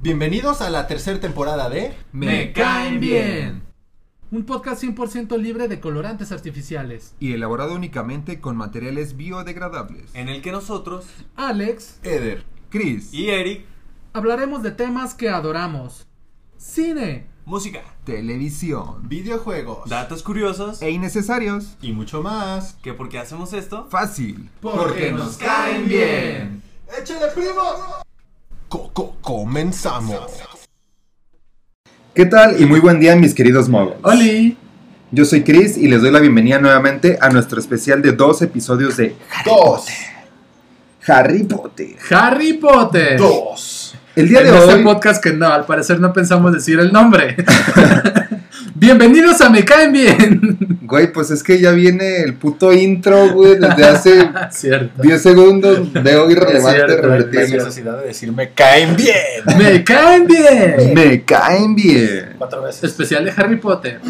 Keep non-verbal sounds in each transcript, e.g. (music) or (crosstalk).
Bienvenidos a la tercera temporada de Me caen bien. Un podcast 100% libre de colorantes artificiales. y elaborado únicamente con materiales biodegradables. en el que nosotros Alex, Eder. Chris, y Eric, hablaremos de temas que adoramos. Cine, música, televisión Videojuegos. datos curiosos e innecesarios. y mucho más. que por qué hacemos esto. Fácil. porque nos caen bien. ¡Échale, primo! Coco, comenzamos. ¿Qué tal? Y muy buen día mis queridos moguls. Oli. Yo soy Chris y les doy la bienvenida nuevamente a nuestro especial de dos episodios de Dos. Harry Potter. Harry Potter. Dos. El día en de este hoy, podcast que no, al parecer no pensamos decir el nombre. (laughs) Bienvenidos a Me caen bien. güey, pues es que ya viene el puto intro, güey, desde hace (laughs) Cierto. 10 segundos. Veo irrelevante cierto, revertirlo. es cierto. necesidad de decir me caen bien. Me caen bien. Me caen bien. Cuatro veces. Especial de Harry Potter.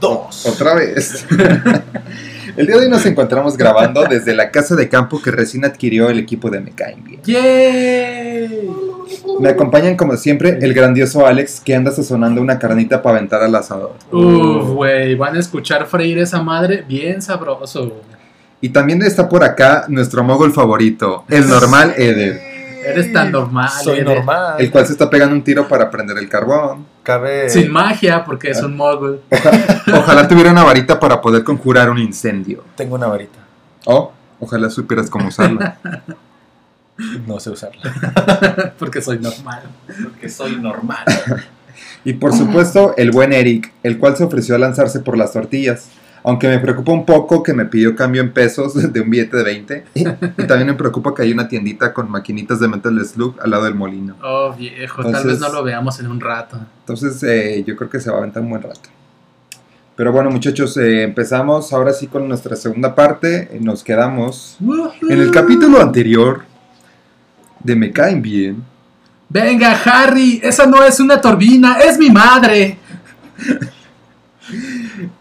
Dos. Otra vez. (laughs) el día de hoy nos encontramos grabando desde la casa de campo que recién adquirió el equipo de Me caen bien. Yay. Me acompañan como siempre el grandioso Alex que anda sazonando una carnita para aventar al asador. Uf, güey, van a escuchar freír esa madre bien sabroso. Y también está por acá nuestro mogul favorito, el normal Eder, Eres tan normal. Soy eres- normal. el cual se está pegando un tiro para prender el carbón. Cabe. Sin magia, porque es un mogul. Ojalá tuviera una varita para poder conjurar un incendio. Tengo una varita. O ojalá supieras cómo usarla. (laughs) No sé usarla. (laughs) Porque soy normal. Porque soy normal. Y por supuesto el buen Eric, el cual se ofreció a lanzarse por las tortillas. Aunque me preocupa un poco que me pidió cambio en pesos (laughs) de un billete de 20. Y también me preocupa que hay una tiendita con maquinitas de Metal Slug al lado del molino. Oh, viejo, tal vez no lo veamos en un rato. Entonces eh, yo creo que se va a aventar un buen rato. Pero bueno muchachos, eh, empezamos ahora sí con nuestra segunda parte. Nos quedamos en el capítulo anterior de Me caen bien. Venga, Harry, esa no es una turbina, es mi madre.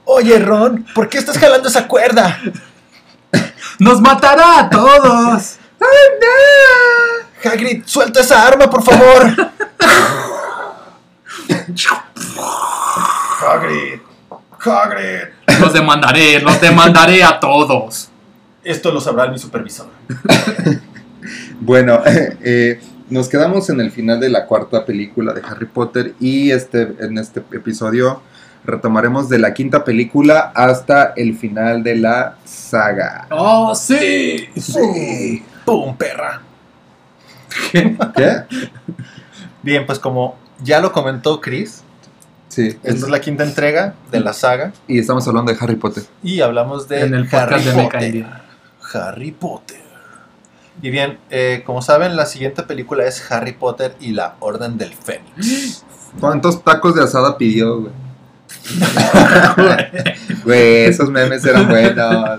Oye, Ron, ¿por qué estás jalando esa cuerda? Nos matará a todos. Hagrid, suelta esa arma, por favor. Hagrid. Hagrid. Los demandaré, los demandaré a todos. Esto lo sabrá mi supervisor. (laughs) Bueno, (laughs) eh, nos quedamos en el final de la cuarta película de Harry Potter y este, en este episodio retomaremos de la quinta película hasta el final de la saga. Oh, sí. Sí. ¡Pum, perra! ¿Qué? Bien, pues como ya lo comentó Chris, Sí. esta es la quinta entrega de la saga Y estamos hablando de Harry Potter. y hablamos de En el Harry de Potter. bien. Harry Potter. Y bien, eh, como saben, la siguiente película es Harry Potter y la Orden del Fénix. (gasps) ¿Cuántos tacos de asada pidió, güey? (laughs) Güey, esos memes eran buenos.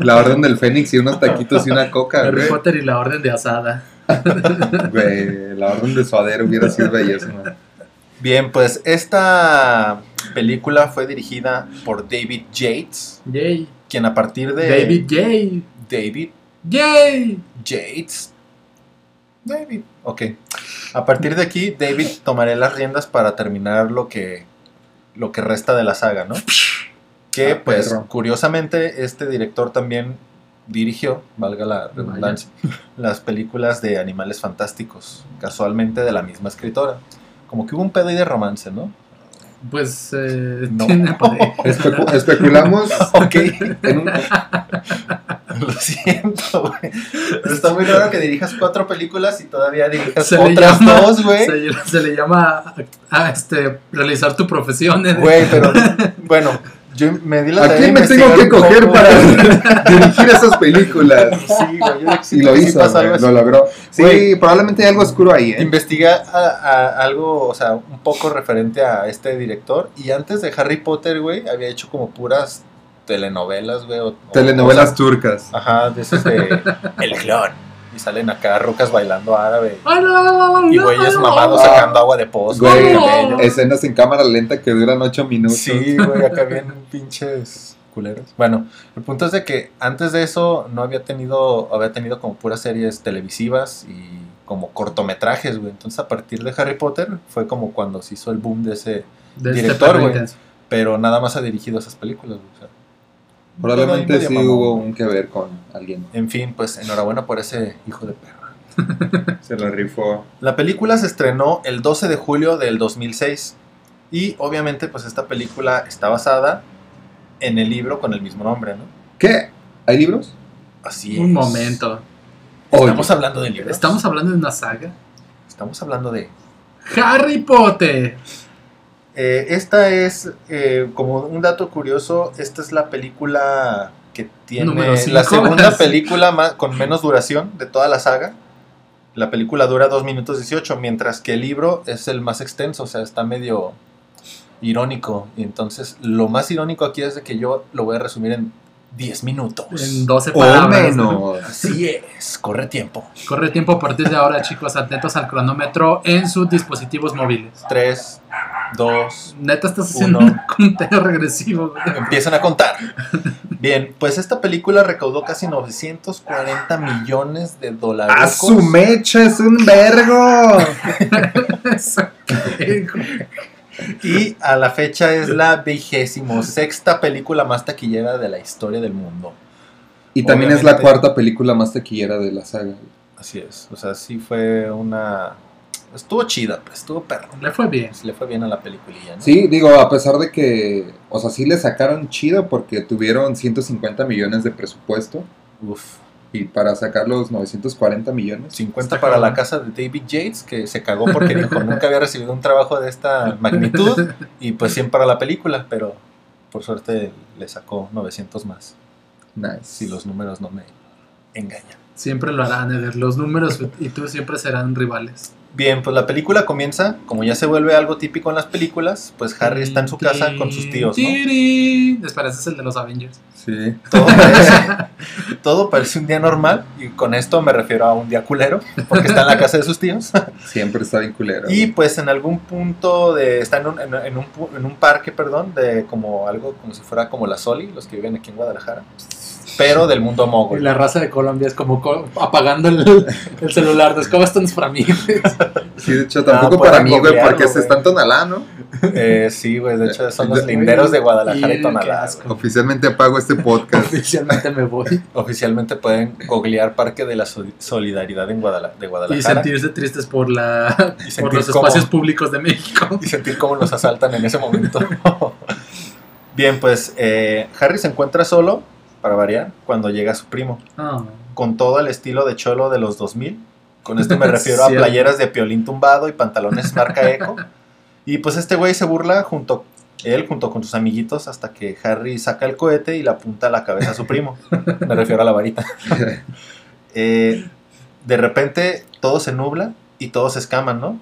La orden del Fénix y unos taquitos y una coca, Harry güey. Potter y la Orden de Asada. (laughs) Güey, la orden de suadero hubiera sido bellísima. Bien, pues esta película fue dirigida por David Yates, Yay. quien a partir de David Yay. David Yay. Yates. David. Ok. A partir de aquí, David tomará las riendas para terminar lo que, lo que resta de la saga, ¿no? Que, Ah, pues, perro. curiosamente, este director también dirigió, valga la redundancia, (laughs) las películas de Animales Fantásticos, casualmente de la misma escritora. Como que hubo un pedo ahí de romance, ¿no? Pues eh, No. tiene pareja. Especu- especulamos (laughs) Ok. en un, (laughs) Lo siento, güey. Pero Está muy raro que dirijas cuatro películas y todavía dirijas Se otras llama- dos, güey. Se, se le llama a, a, este, realizar tu profesión. en- Güey, pero (laughs) bueno, yo me di la ¿A quién me tengo que coger poco. para (laughs) dirigir esas películas? Sí, güey, yo Y lo sí hizo, güey, así. lo logró. Sí, Güey. probablemente hay algo oscuro ahí, ¿eh? Investigué a- a algo, o sea, un poco referente a este director. Y antes de Harry Potter, güey, había hecho como puras telenovelas, güey. o- Telenovelas o sea, turcas. Ajá, de esos de El Clon. y salen acá rocas bailando árabe. ¡Ay, no, no, no, Y güeyes mamados sacando agua de pozo. Güey, escenas en cámara lenta que duran 8 minutos. Sí, güey, acá bien pinches culeros. Bueno, el punto es de que antes de eso no había tenido, había tenido como puras series televisivas y como cortometrajes, güey. Entonces a partir de Harry Potter fue como cuando se hizo el boom de ese, De este Director, güey. pero nada más ha dirigido esas películas, güey. o sea, Probablemente sí mamón, hubo un que ver con alguien. En fin, pues enhorabuena por ese hijo de perra. (laughs) Se lo rifó. La película se estrenó el 12 de julio del 2006 y obviamente pues esta película está basada en el libro con el mismo nombre, ¿no? ¿Qué? ¿Hay libros? Así es. Un momento. Estamos hablando de libros. Estamos hablando de una saga. Estamos hablando de... Harry Potter. Eh, esta es, eh, como un dato curioso, esta es la película que tiene la segunda película más, con menos duración de toda la saga. La película dura 2 minutos 18, mientras que el libro es el más extenso, o sea, está medio irónico. Y entonces, lo más irónico aquí es de que yo lo voy a resumir en 10 minutos. En 12 O palabras. ¿no? menos. Así es, corre tiempo. Corre tiempo a partir de ahora, chicos. Atentos al cronómetro en sus dispositivos móviles. 3, 2, Neta, estás haciendo Uno. un conteo regresivo. Empiezan a contar. Bien, pues esta película recaudó casi 940 millones de dólares. ¡A su mecha! ¡Es un vergo! (laughs) Y a la fecha es la vigésimo sexta película más taquillera de la historia del mundo. Y también es la cuarta película más taquillera de la saga. Así es. O sea, sí fue una. Estuvo chida, pues, estuvo perro. Le fue bien. Le fue bien a la peliculilla, ¿no? Sí, digo, a pesar de que, o sea, sí le sacaron chido porque tuvieron 150 millones de presupuesto Uf. Y para sacar los 940 millones. 50 Está para la casa de David Yates, que se cagó porque dijo (laughs) nunca había recibido un trabajo de esta magnitud. (laughs) Y pues 100 para la película, pero por suerte le sacó 900 más. Nice. Si los números no me engañan. Siempre lo harán, Eder. Los números y tú siempre serán rivales. Bien, pues la película comienza, como ya se vuelve algo típico en las películas, pues Harry está en su casa con sus tíos, ¿no? Ese es el de los Avengers. Sí. Todo parece, (laughs) todo parece un día normal, y con esto me refiero a un día culero, porque está en la casa de sus tíos. (laughs) Siempre está bien culero. Y pues en algún punto de. Está en un, en, en un, pu- en un parque, perdón, de como algo como si fuera como la Soli, los que viven aquí en Guadalajara. Pero del mundo Y mogul. la raza de Colombia es como co- apagando el, el celular. ¿no? ¿Cómo están para mí? Sí, de hecho, tampoco Ah, para pueden mí, güey, porque se güey. está en Tonalá, ¿no? Eh, sí, güey, de hecho son los linderos de Guadalajara y qué Tonalá. Oficialmente apago este podcast. Oficialmente me voy. Oficialmente pueden googlear Parque de la Sol- Solidaridad en Guadala- de Y Guadalajara. sentirse tristes por, la, Y por los cómo- espacios públicos de México. y sentir cómo los asaltan en ese momento. (laughs) Bien, pues eh, Harry se encuentra solo, para variar, cuando llega su primo. Ah, con todo el estilo de cholo de los 2000. Con esto me (laughs) refiero a playeras de piolín tumbado y pantalones marca Eco. Y pues este güey se burla junto él junto con sus amiguitos hasta que Harry saca el cohete y le apunta a la cabeza a su primo. Me refiero a la varita. (laughs) Eh, de repente todo se nubla y todos se escaman, ¿no?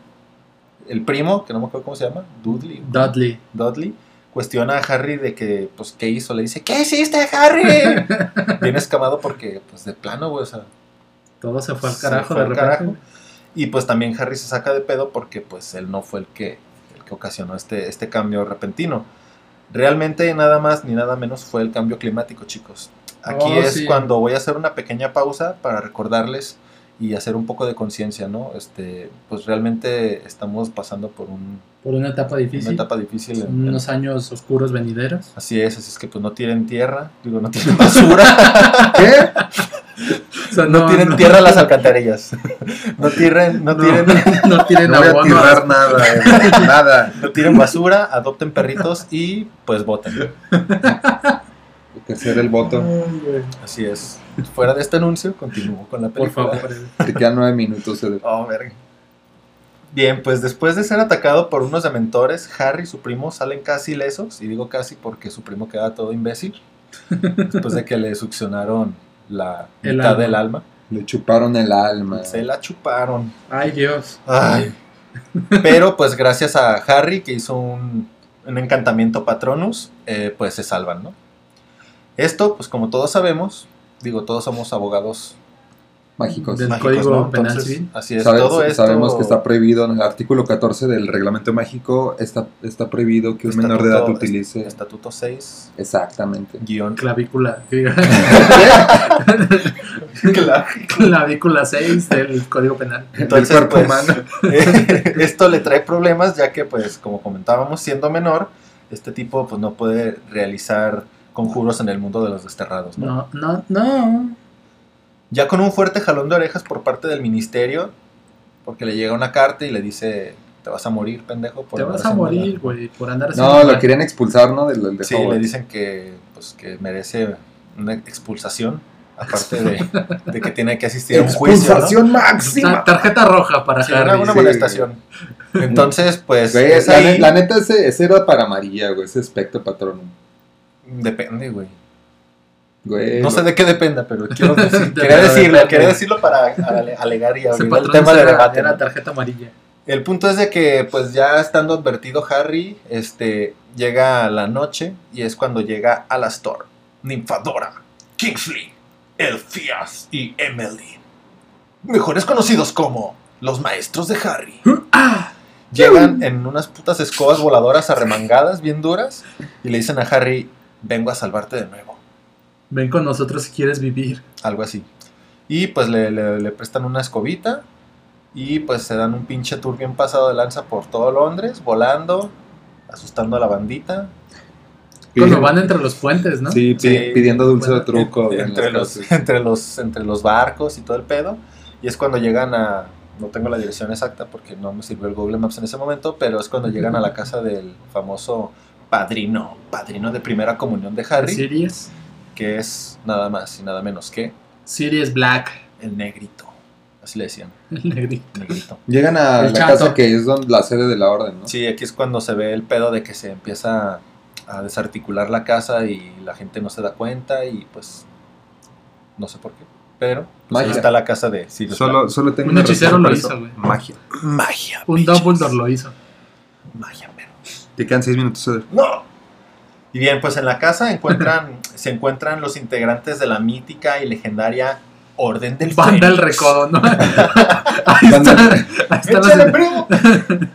El primo, que no me acuerdo cómo se llama, Dudley. Dudley. Dudley cuestiona a Harry de que, pues, ¿qué hizo? Le dice, ¿qué hiciste, Harry? (laughs) Viene escamado porque, pues, de plano, güey, o sea, Todo se fue al carajo fue de al repente. carajo. Y pues también Harry se saca de pedo porque pues él no fue el que, el que ocasionó este, este cambio repentino. Realmente nada más ni nada menos fue el cambio climático, chicos. Aquí Oh, es sí. cuando voy a hacer una pequeña pausa para recordarles y hacer un poco de conciencia, ¿no? Este, pues realmente estamos pasando por un- Por una etapa una difícil. etapa difícil. en- Son en- unos años oscuros venideros. así es, así es que pues no tiren tierra, digo, no tiren basura. (laughs) ¿Qué? O sea, no, tiren tierra a las alcantarillas. (laughs) no tiren, no No, tiren no (laughs) tiren No voy a tirar nada, eh, nada. No tiren basura, adopten perritos y pues voten. Que hacer el voto. Ay. Así es. Fuera de este anuncio, continúo con la Por película. favor. (laughs) Te quedan nueve minutos. Oh, verga. Bien, pues después de ser atacado por unos dementores, Harry y su primo salen casi lesos. Y digo casi porque su primo queda todo imbécil. Después de que le succionaron la El mitad alma. del alma. Le chuparon el alma. Se la chuparon. Ay, Dios. Ay. Pero pues gracias a Harry que hizo un, un encantamiento patronus, eh, pues se salvan, ¿no? Esto, pues como todos sabemos, digo, todos somos abogados mágicos. Del mágicos, Código ¿no? Penal Entonces, Civil. Así es, Sabes- todo esto... Sabemos que está prohibido en el artículo 14 del reglamento mágico, está, está prohibido que un menor de edad utilice. Estatuto 6, Exactamente. guion... Clavícula. (laughs) Clavícula 6 del Código Penal. Entonces, Del cuerpo pues, humano. (laughs) esto le trae problemas ya que, pues, como comentábamos, siendo menor, este tipo pues no puede realizar conjuros en el mundo de los desterrados, ¿no? No, no, no. Ya con un fuerte jalón de orejas por parte del ministerio, porque le llega una carta y le dice, te vas a morir, pendejo. por Te vas a morir, la-". güey, por andar No, lo mal. querían expulsar, ¿no? Del, del de Sí, Hogwarts. le dicen que, pues, que merece una expulsación, aparte de, (laughs) de que tiene que asistir a un juicio. Expulsación máxima. Tarjeta roja para Sí, Harry. una, sí. molestación. Entonces, pues, Güey, es la, ahí- la neta, ese, ese era para María, güey, ese espectro patrono. Depende, güey. Güey, No sé de qué dependa, pero (laughs) quiero decir- De- quería de- decirlo, de- quería decirlo para ale- alegar y abrir el tema de debate. tarjeta amarilla. El punto es de que, pues ya estando advertido Harry, este, llega la noche y es cuando llega Alastor, Ninfadora, Kingsley, Elfias y Emily. Mejores conocidos como los maestros de Harry. Llegan en unas putas escobas voladoras arremangadas, bien duras, y le dicen a Harry, vengo a salvarte de nuevo. Ven con nosotros si quieres vivir. algo así. Y pues le, le- le prestan una escobita y pues se dan un pinche tour bien pasado de lanza por todo Londres, volando, asustando a la bandita. Cuando van entre los puentes, ¿no? Sí, pi- Sí. pidiendo dulce Bueno, de truco. (laughs) en entre, los, entre, los, entre los barcos y todo el pedo. Y es cuando llegan a, no tengo la dirección exacta porque no me sirvió el Google Maps en ese momento, pero es cuando llegan a la casa del famoso padrino, padrino de primera comunión de Harry, Sirius. que es nada más y nada menos que Sirius Black. el negrito. Así le decían, El negrito. negrito. Llegan a El la chato. casa que es donde, la sede de la orden, ¿no? Sí, aquí es cuando se ve el pedo de que se empieza a desarticular la casa y la gente no se da cuenta y pues no sé por qué. Pero pues, ahí Magia. está la casa de Sirius Solo, Black. solo tengo Un una hechicero lo hizo, güey. Magia. Magia. Un. Dumbledore lo hizo. Magia. Te quedan seis minutos. Eder. ¡No! Y bien, pues en la casa encuentran, (laughs) se encuentran los integrantes de la mítica y legendaria Orden del Banda el Fénix. recodo, ¿no? ahí. (laughs) Ahí está ¡Échale, la- primo! (laughs)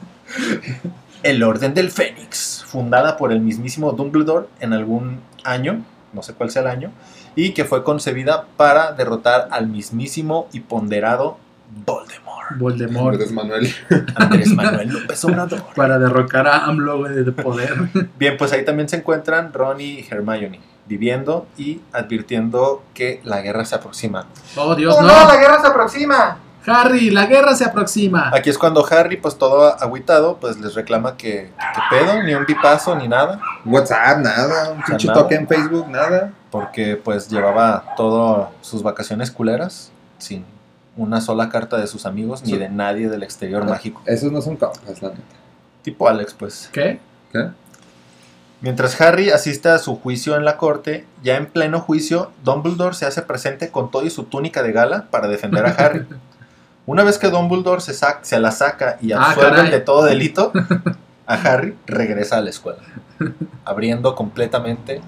El Orden del Fénix, fundada por el mismísimo Dumbledore en algún año, no sé cuál sea el año, y que fue concebida para derrotar al mismísimo y ponderado Voldemort. Voldemort. Andrés Manuel. (laughs) Andrés Manuel López Obrador. Para derrocar a AMLO, güey, de poder. (laughs) Bien, pues ahí también se encuentran Ron y Hermione, viviendo y advirtiendo que la guerra se aproxima. Oh, Dios, ¡Oh, no. la guerra se aproxima! Harry, la guerra se aproxima. Aquí es cuando Harry, pues todo agüitado, pues les reclama que, que pedo, ni un bipazo, ni nada. WhatsApp, nada. Un pinche toque en Facebook, nada. porque pues llevaba todas sus vacaciones culeras sin una sola carta de sus amigos ni de nadie del exterior mágico. Esos no son compas, la neta. Tipo Alex, pues. ¿Qué? ¿Qué? Mientras Harry asiste a su juicio en la corte, ya en pleno juicio, Dumbledore se hace presente con todo y su túnica de gala para defender a Harry. (laughs) Una vez que Dumbledore se, sac- se la saca y Ah, absuelve de todo delito, a (laughs) Harry regresa a la escuela, abriendo completamente,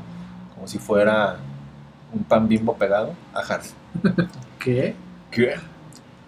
como si fuera un pan bimbo pegado, a Harry. ¿Qué? ¿Qué?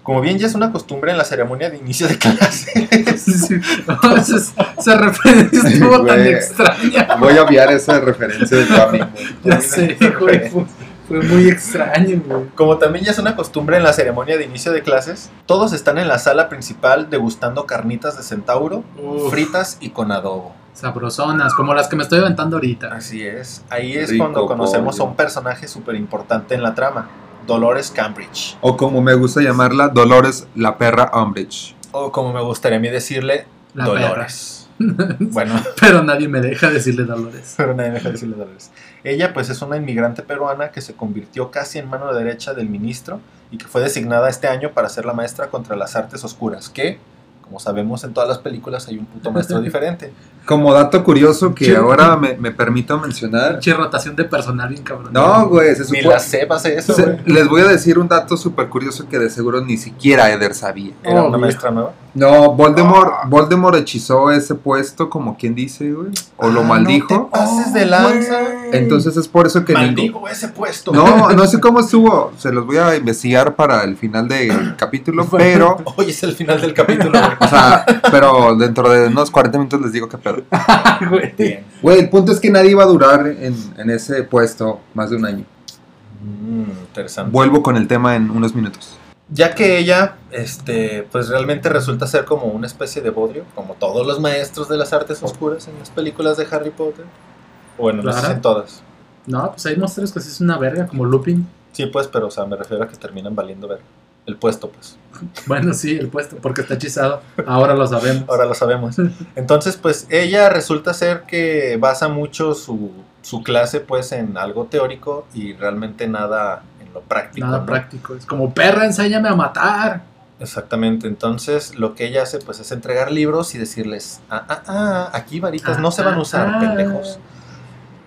Como bien ya es una costumbre en la ceremonia de inicio de clase. (laughs) Sí, sí. No, esa, esa referencia estuvo tan extraña. Voy a obviar esa referencia de amigo. Ya sé, güey. Fue, fue muy extraño, güey. Como también ya es una costumbre en la ceremonia de inicio de clases, todos están en la sala principal degustando carnitas de centauro, Uf, fritas y con adobo. sabrosonas, como las que me estoy aventando ahorita. Así es. Ahí es Rico cuando conocemos pollo. a un personaje súper importante en la trama, Dolores Cambridge. O como me gusta llamarla, Dolores la perra Umbridge. O como me gustaría a mí decirle, La Dolores. (laughs) Bueno, (laughs) Pero nadie me deja decirle Dolores. pero nadie me deja decirle Dolores. Ella pues es una inmigrante peruana que se convirtió casi en mano derecha del ministro y que fue designada este año para ser la maestra contra las artes oscuras, que, como sabemos en todas las películas, hay un puto maestro diferente. (laughs) Como dato curioso que ahora me, me permito mencionar. Pinche rotación de personal bien cabrón. No, güey, se Ni la sepa hace eso, se- güey. les voy a decir un dato súper curioso que de seguro ni siquiera Eder sabía. Era Oh, una maestra nueva. No, Voldemort, Voldemort hechizó ese puesto, como quien dice, güey. O lo Ah, maldijo. No te pases de lanza. Entonces es por eso que ningún- Maldigo ese puesto. No, (laughs) no sé cómo estuvo. Se los voy a investigar para el final del capítulo, (laughs) pero. Hoy es el final del capítulo. güey. O sea, pero dentro de unos 40 minutos les digo qué pedo. (laughs) Güey, el punto es que nadie iba a durar en, en ese puesto más de un año. Mm, interesante. Vuelvo con el tema en unos minutos. Ya que ella, este, pues realmente resulta ser como una especie de bodrio, como todos los maestros de las artes oscuras en las películas de Harry Potter. Bueno, no sé si Claro. en todas. No, pues hay monstruos que sí es una verga, como Lupin. Sí, pues, pero, o sea, me refiero a que terminan valiendo ver. El puesto, pues. (laughs) Bueno, sí, el puesto, porque está hechizado. Ahora lo sabemos. Ahora lo sabemos. Entonces, pues, ella resulta ser que basa mucho su, su clase, pues, en algo teórico y realmente nada en lo práctico. Nada ¿no? práctico. Es como, perra, enséñame a matar. Exactamente, entonces lo que ella hace pues es entregar libros y decirles, ah, ah, ah, aquí varitas no se van a usar, Ah, ah.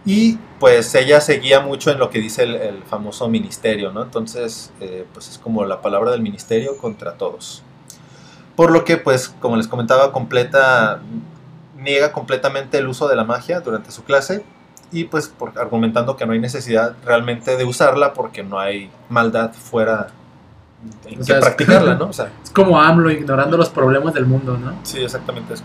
Y pues ella seguía mucho en lo que dice el, el famoso ministerio, ¿no? Entonces, eh, pues es como la palabra del ministerio contra todos. Por lo que, pues, como les comentaba, completa, niega completamente el uso de la magia durante su clase y pues por, argumentando que no hay necesidad realmente de usarla porque no hay maldad fuera en O que sea, practicarla, (laughs) ¿no? O sea, Es como AMLO ignorando los problemas del mundo, ¿no? sí, exactamente eso.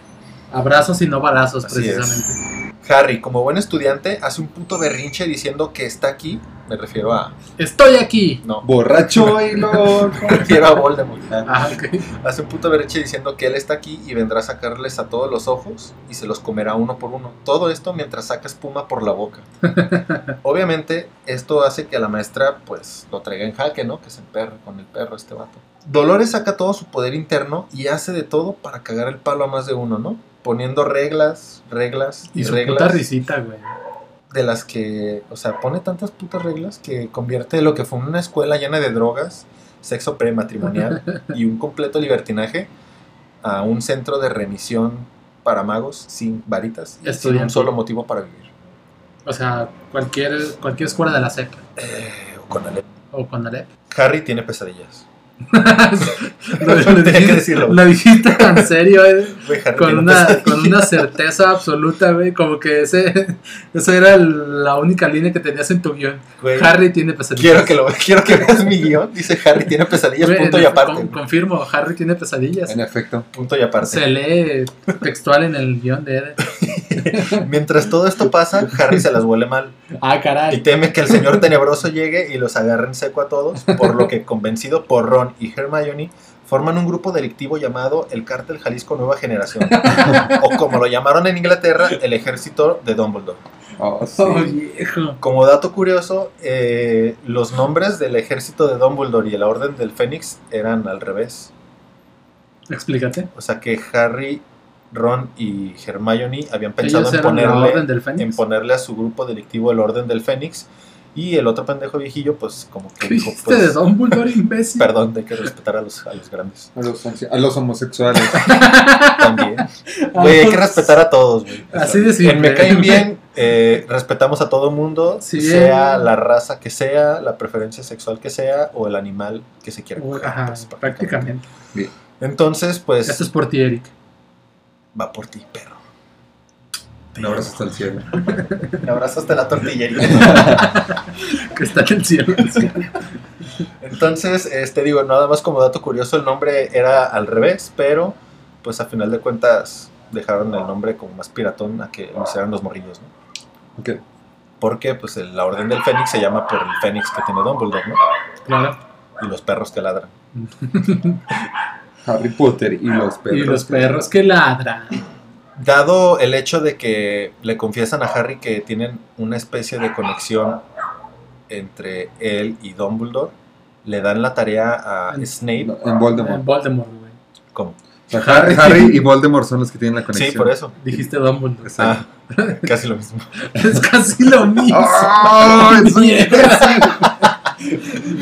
Abrazos y no balazos, Así es. precisamente. Harry, como buen estudiante, hace un puto berrinche diciendo que está aquí. Me refiero a. Estoy aquí. No, Borracho (laughs) y loco. me refiero a Voldemort. Ah, ok. Hace un puto berrinche diciendo que él está aquí y vendrá a sacarles a todos los ojos y se los comerá uno por uno. Todo esto mientras saca espuma por la boca. (laughs) Obviamente, esto hace que a la maestra, pues, lo traiga en jaque, ¿no? Que se emperre con el perro este vato. Dolores saca todo su poder interno y hace de todo para cagar el palo a más de uno, ¿no? Poniendo reglas, reglas y, Y su reglas puta risita, güey. de las que, o sea, pone tantas putas reglas que convierte lo que fue una escuela llena de drogas, sexo prematrimonial (laughs) y un completo libertinaje a un centro de remisión para magos sin varitas y sin un solo motivo para vivir. O sea, cualquier, cualquier escuela de la SEP. Eh, o con Alep. O con Alep. Harry tiene pesadillas. Lo, (laughs) lo dijiste, lo dijiste serio, eh, con, una, con una certeza absoluta, güey. Como que ese, (laughs) esa era el- la única línea que tenías en tu guion. Güey, Harry tiene pesadillas. quiero que lo quiero que veas mi guion. Dice Harry tiene pesadillas, Güey, punto y aparte. con- confirmo, Harry tiene pesadillas. En efecto. Punto y aparte. Se lee textual en el guion de Eden. (laughs) Mientras todo esto pasa, Harry se las huele mal. Ah, y caray. teme que el señor tenebroso llegue y los agarre en seco a todos, por lo que convencido por Ron y Hermione forman un grupo delictivo llamado el Cártel Jalisco Nueva Generación, (laughs) o como lo llamaron en Inglaterra, el Ejército de Dumbledore. Oh, sí. Oh. Como dato curioso, eh, los nombres del Ejército de Dumbledore y la Orden del Fénix eran al revés, Explícate. o sea que Harry, Ron y Hermione habían pensado en ponerle en ponerle a su grupo delictivo el Orden del Fénix. Y el otro pendejo viejillo, pues como que ¿Qué dijo, dijiste de pues, Dumbledore, imbécil? (laughs) perdón, hay que respetar a los, a los grandes A los, a los homosexuales. (laughs) también. (laughs) Güey, hay que respetar a todos, güey. Así de simple. En Me Caen Bien, eh, respetamos a todo mundo, Sí, sea la raza que sea, la preferencia sexual que sea, o el animal que se quiera coger. Ajá, pues, prácticamente. Entonces, pues, Esto es por ti, Eric. va por ti, perro. Un abrazo hasta el cielo. Un abrazo hasta la tortillería. (laughs) Que está en el cielo. Entonces, este digo, nada más como dato curioso, el nombre era al revés, pero pues a final de cuentas dejaron el nombre como más piratón a que lo hicieran los morrillos, ¿no? Ok. Porque pues el- la Orden del Fénix se llama por el Fénix que tiene Dumbledore, ¿no? Claro. Y los perros que ladran. Harry Potter y los perros. Y los perros que ladran. Dado el hecho de que le confiesan a Harry que tienen una especie de conexión entre él y Dumbledore, le dan la tarea a En- Snape. No, en Voldemort. En Voldemort, güey. ¿Cómo? O sea, Harry, Harry y Voldemort son los que tienen la conexión. Sí, por eso. Dijiste Dumbledore. Ah, (laughs) casi lo mismo. Es casi lo mismo. ¡Ay, soy Mierda. (laughs)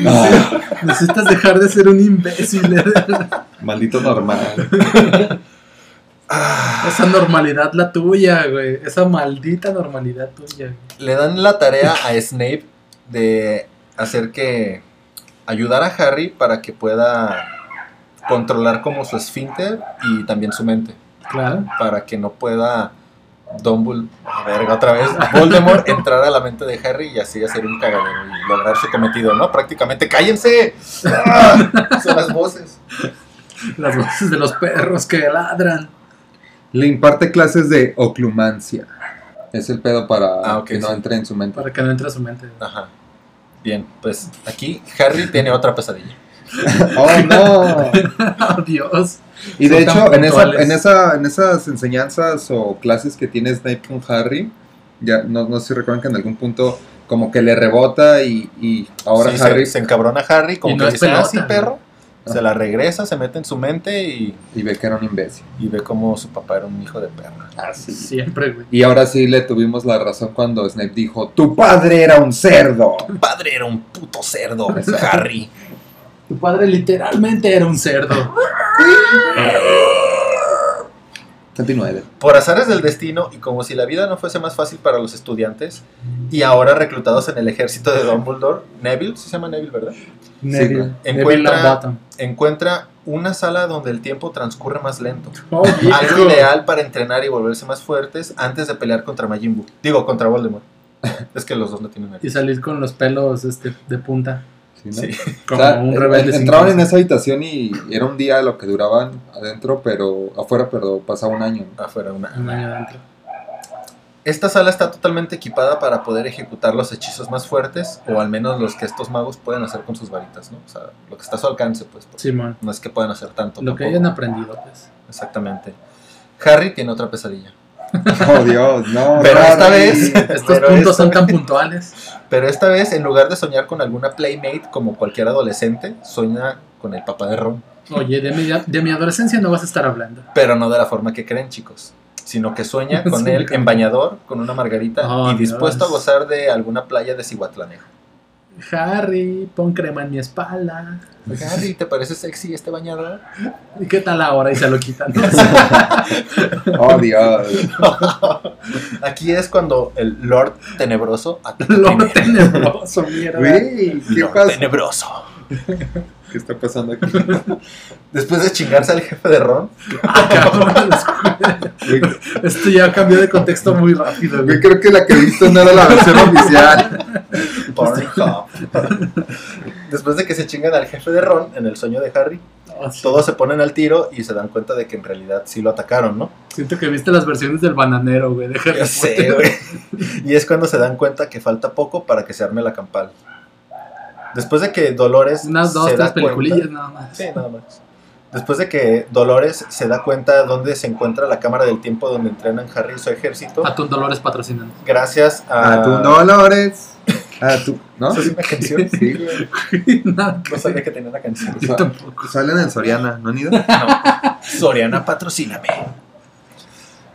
Ah, Necesitas dejar de ser un imbécil. maldito normal. (laughs) Ah, Esa normalidad la tuya, güey. Esa maldita normalidad tuya. güey. le dan la tarea a Snape de hacer que ayudar a Harry para que pueda controlar como su esfínter y también su mente. Claro. Para que no pueda Dumbledore, verga, otra vez, Voldemort entrar a la mente de Harry y así hacer un cagadero y lograr su cometido, ¿no? Prácticamente, ¡cállense! ¡Ah! (laughs) Son las voces. Las voces de los perros que ladran. Le imparte clases de oclumancia. Es el pedo para Ah, que no sí. entre en su mente. Para que no entre a su mente. Ajá. Bien, pues aquí Harry tiene otra pesadilla. (laughs) ¡Oh, no! (laughs) Oh, Dios. Y de Son hecho, en, esa, en, esa, en esas enseñanzas o clases que tiene Snape con Harry, ya no, no sé si recuerdan que en algún punto como que le rebota y, y ahora Sí, Harry se, se encabrona Harry, como Y no que es dice, ah, ¿no? Ah. Se la regresa, se mete en su mente y, y ve que era un imbécil. y ve como su papá era un hijo de perra. Así. Siempre, güey. Y ahora sí le tuvimos la razón cuando Snape dijo, tu padre era un cerdo. Tu padre era un puto cerdo, Harry. Tu padre literalmente era un cerdo. (laughs) 29. Por azares del destino y como si la vida no fuese más fácil para los estudiantes y ahora reclutados en el ejército de Dumbledore, Neville, ¿sí se llama Neville, ¿verdad? Neville. Neville Encuentra-. Encuentra una sala donde el tiempo transcurre más lento. Oh, Algo ideal para entrenar y volverse más fuertes antes de pelear contra Majin Buu. Digo, contra Voldemort. Es que los dos no tienen Y nervios. salir con los pelos este, de punta. Sí, ¿no? Sí. (laughs) Como O sea, un rebelde. entraban en esa habitación y era un día lo que duraban adentro, pero afuera, pero pasaba un año. Afuera una. Un año adentro. Esta sala está totalmente equipada para poder ejecutar los hechizos más fuertes, o al menos los que estos magos pueden hacer con sus varitas, ¿no? O sea, lo que está a su alcance, pues. No es que puedan hacer tanto. Lo que hayan aprendido, pues. Exactamente. Harry tiene otra pesadilla. (laughs) Oh Dios, no. Pero esta vez- Estos puntos son tan puntuales. Pero esta vez, en lugar de soñar con alguna playmate como cualquier adolescente, sueña con el papá de Ron. Oye, de mi, de mi adolescencia no vas a estar hablando. Pero no de la forma que creen, chicos. Sino que sueña (laughs) con Sí, él en bañador, con una margarita Oh, y dispuesto Dios. a gozar de alguna playa de Cihuatlanejo. Harry, pon crema en mi espalda. Harry, ¿te parece sexy este bañador? ¿Y qué tal ahora? Y se lo quitan. (laughs) Oh Dios. Aquí es cuando el Lord Tenebroso ataca lo primero. tenebroso, mierda. ¿qué Lord pasa? Tenebroso. ¿Qué está pasando aquí? (laughs) Después de chingarse al jefe de Ron, Ah, cabrón. Esto ya cambió de contexto muy rápido, Yo creo que la que he visto no era la versión oficial. Después de que se chingan al jefe de Ron en el sueño de Harry, Oh, sí. todos se ponen al tiro y se dan cuenta de que en realidad sí lo atacaron, ¿no? Siento que viste las versiones del bananero, güey. de Harry Ya sé, Potter. güey. Y es cuando se dan cuenta que falta poco para que se arme la campal. Después de que Dolores Unas dos, se tres da peliculillas cuenta, nada más. Sí, nada más. Después de que Dolores se da cuenta dónde se encuentra la cámara del tiempo donde entrenan Harry y su ejército, Atún Dolores patrocinando. gracias a... A tu Dolores. (laughs) A tu. ¿No? ¿Eso es una canción? Sí, que No sabía que tenía una canción. Yo tampoco. Salen en Soriana, ¿no han ido? Soriana, patrocíname.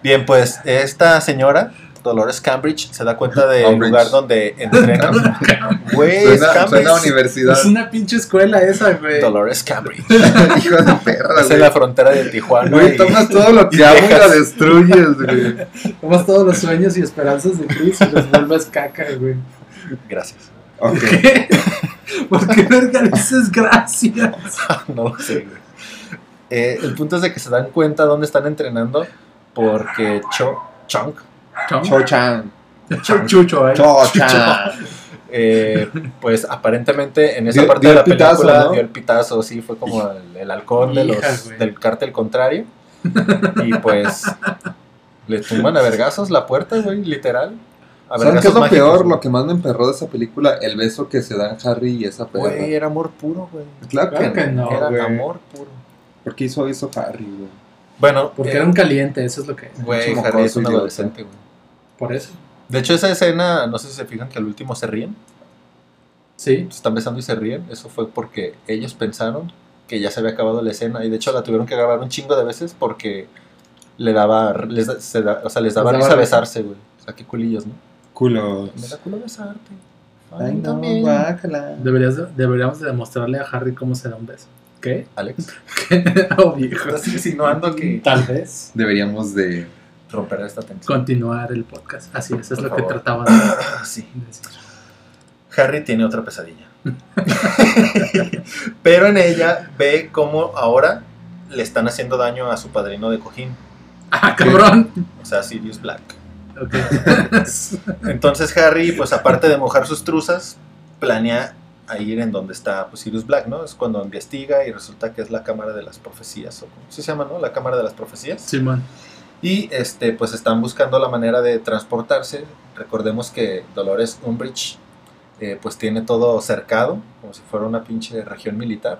Bien, pues esta señora, Dolores Cambridge, se da cuenta del lugar donde entrenan. Güey, es Cambridge. universidad. Es una pinche escuela esa, güey. Dolores Cambridge. (laughs) Hijo de perra, Es en la frontera de Tijuana. Güey, tomas todo lo que amo y lo destruyes, güey. (laughs) Tomas todos los sueños y esperanzas de Chris y los vuelves caca, güey. Gracias. Ok. ¿Qué? (laughs) ¿Por qué verga dices gracias? no lo sé, güey. Eh, el punto es de que se dan cuenta dónde están entrenando porque Cho, Chunk Cho-chan. Chucho, chucho, (laughs) eh. Cho-chan. eh, pues aparentemente en esa Dio- parte dio de la el pitazo, película ¿no? dio el pitazo, sí, fue como el, el halcón de los, del cártel contrario. Y pues (laughs) le tumban a vergazos la puerta, güey, literal. A ¿Saben qué es lo mágicos, peor? güey. Lo que más me emperró de esa película, el beso que se dan Harry y esa perra. Güey, era amor puro, güey. Claro, Claro que que no. era güey. amor puro. ¿Por qué hizo eso Harry, güey? Bueno, Porque eh, era un caliente, eso es lo que. güey, Harry es un adolescente, güey. Por eso. De hecho, esa escena, no sé si se fijan que al último se ríen. Sí. Se están besando y se ríen. Eso fue porque ellos pensaron que ya se había acabado la escena. Y de hecho la tuvieron que grabar un chingo de veces porque le daba, les, se da- o sea, les daba Les risa daba risa. besarse, güey. O sea, qué culillos, ¿no? Culos. Me da culo besarte. Ay, no, también. Deberías de- deberíamos de demostrarle a Harry cómo se da un beso. ¿Qué? Alex, (laughs) oh, viejo. estás insinuando que Tal vez. Deberíamos de... romperá esta tensión. Continuar el podcast. Así es, es Por lo que trataba de (coughs) sí. decir. Harry tiene otra pesadilla. (laughs) (laughs) Pero en ella ve cómo ahora le están haciendo daño a su padrino de cojín, Ah, cabrón. o sea, Sirius Black. Ok. (laughs) Entonces Harry, pues aparte de mojar sus truzas, planea a ir en donde está pues, Sirius Black, ¿no? Es cuando investiga y resulta que es la Cámara de las Profecías, o como se llama, ¿no? La Cámara de las Profecías. Simón. Y este, pues están buscando la manera de transportarse. Recordemos que Dolores Umbridge eh, pues tiene todo cercado, como si fuera una pinche región militar.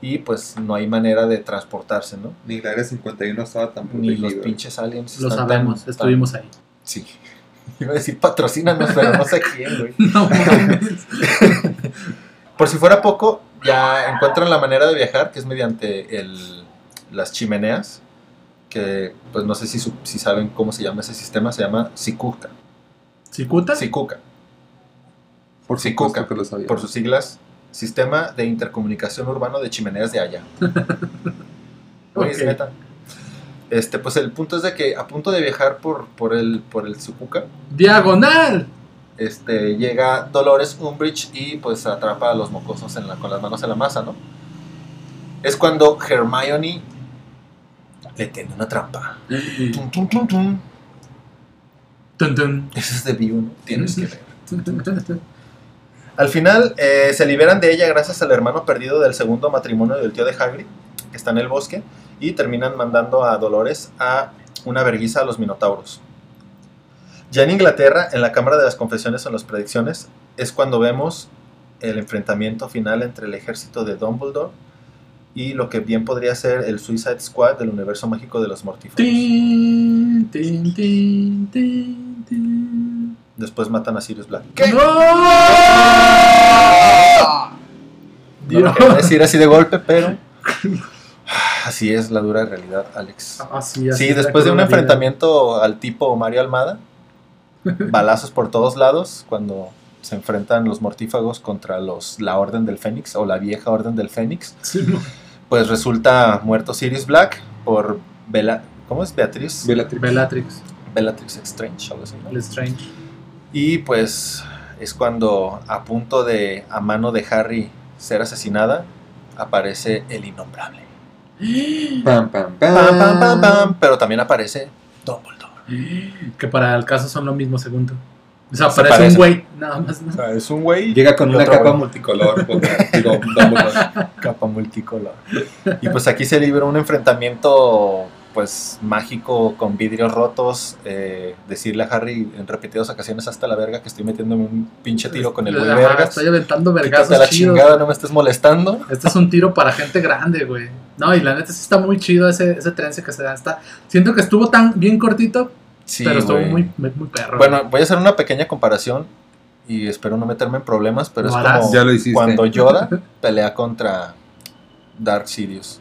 Y pues no hay manera de transportarse, ¿no? Ni la área 51 estaba tan Ni los pinches aliens. Lo están sabemos, tan- estuvimos ahí. Sí. (laughs) Iba a decir patrocínanos, pero no sé quién, güey. (laughs) No mames. (laughs) Por si fuera poco, ya encuentran la manera de viajar, que es mediante el, las chimeneas, que pues no sé si, si saben cómo se llama ese sistema, se llama Sikuka. ¿Cicuta? Sikuka, Por Sí, supuesto Cuca, que lo sabía. por sus siglas, Sistema de Intercomunicación Urbano de Chimeneas de Haya. Güey, es Ok. neta. Este, pues el punto es de que a punto de viajar por, por el, por el Sikuka, ¡Diagonal! este, llega Dolores Umbridge y pues atrapa a los mocosos en la- con las manos en la masa, ¿no? Es cuando Hermione le tiene una trampa. Tum, tum, tum, tum. Tun, tun. Ese es de View, ¿no? Tienes que ver. Al final eh, se liberan de ella gracias al hermano perdido del segundo matrimonio del tío de Hagrid, que está en el bosque, y terminan mandando a Dolores a una verguiza a los minotauros. Ya en Inglaterra, en la Cámara de las Confesiones o en las predicciones, es cuando vemos el enfrentamiento final entre el ejército de Dumbledore y lo que bien podría ser el Suicide Squad del universo mágico de los mortíferos. Tin, tin, tin, tin, tin. Después matan a Sirius Black. No lo quería decir así de golpe, pero (laughs) así es la dura realidad, Alex. Así, así Sí, después de un enfrentamiento al tipo Mario Almada, (laughs) balazos por todos lados, cuando se enfrentan los mortífagos contra los la Orden del Fénix o la vieja Orden del Fénix, Simón. Pues resulta muerto Sirius Black por Bella, ¿cómo es? Beatriz Bellatrix. Bellatrix, Bellatrix Strange, algo así, ¿no? Lestrange. Y pues es cuando a punto de a mano de Harry ser asesinada aparece el innombrable. Pam, pam, pam. Pam, pam, pam, pam, pero también aparece Dumbledore. Que para el caso son lo mismo, según tú. O sea, Se parece un güey, nada más. ¿no? O sea, es un güey Llega con una capa güey. multicolor. (laughs) porque, digo, Dumbledore. capa multicolor. Y pues aquí se libra un enfrentamiento pues mágico con vidrios rotos. eh, decirle a Harry en repetidas ocasiones hasta la verga que estoy metiéndome un pinche tiro con el güey Ajá, vergas. Estoy aventando vergazos la chingada, no me estés molestando. Este es un tiro para gente grande, güey. No, y la neta sí está muy chido ese, ese trence que se da. Está, siento que estuvo tan bien cortito, Sí, pero estuvo muy, muy, muy perro. Bueno, voy a hacer una pequeña comparación y espero no meterme en problemas, pero Lo es harás. como Ya lo hiciste. cuando (laughs) Yoda pelea contra Dark Sidious.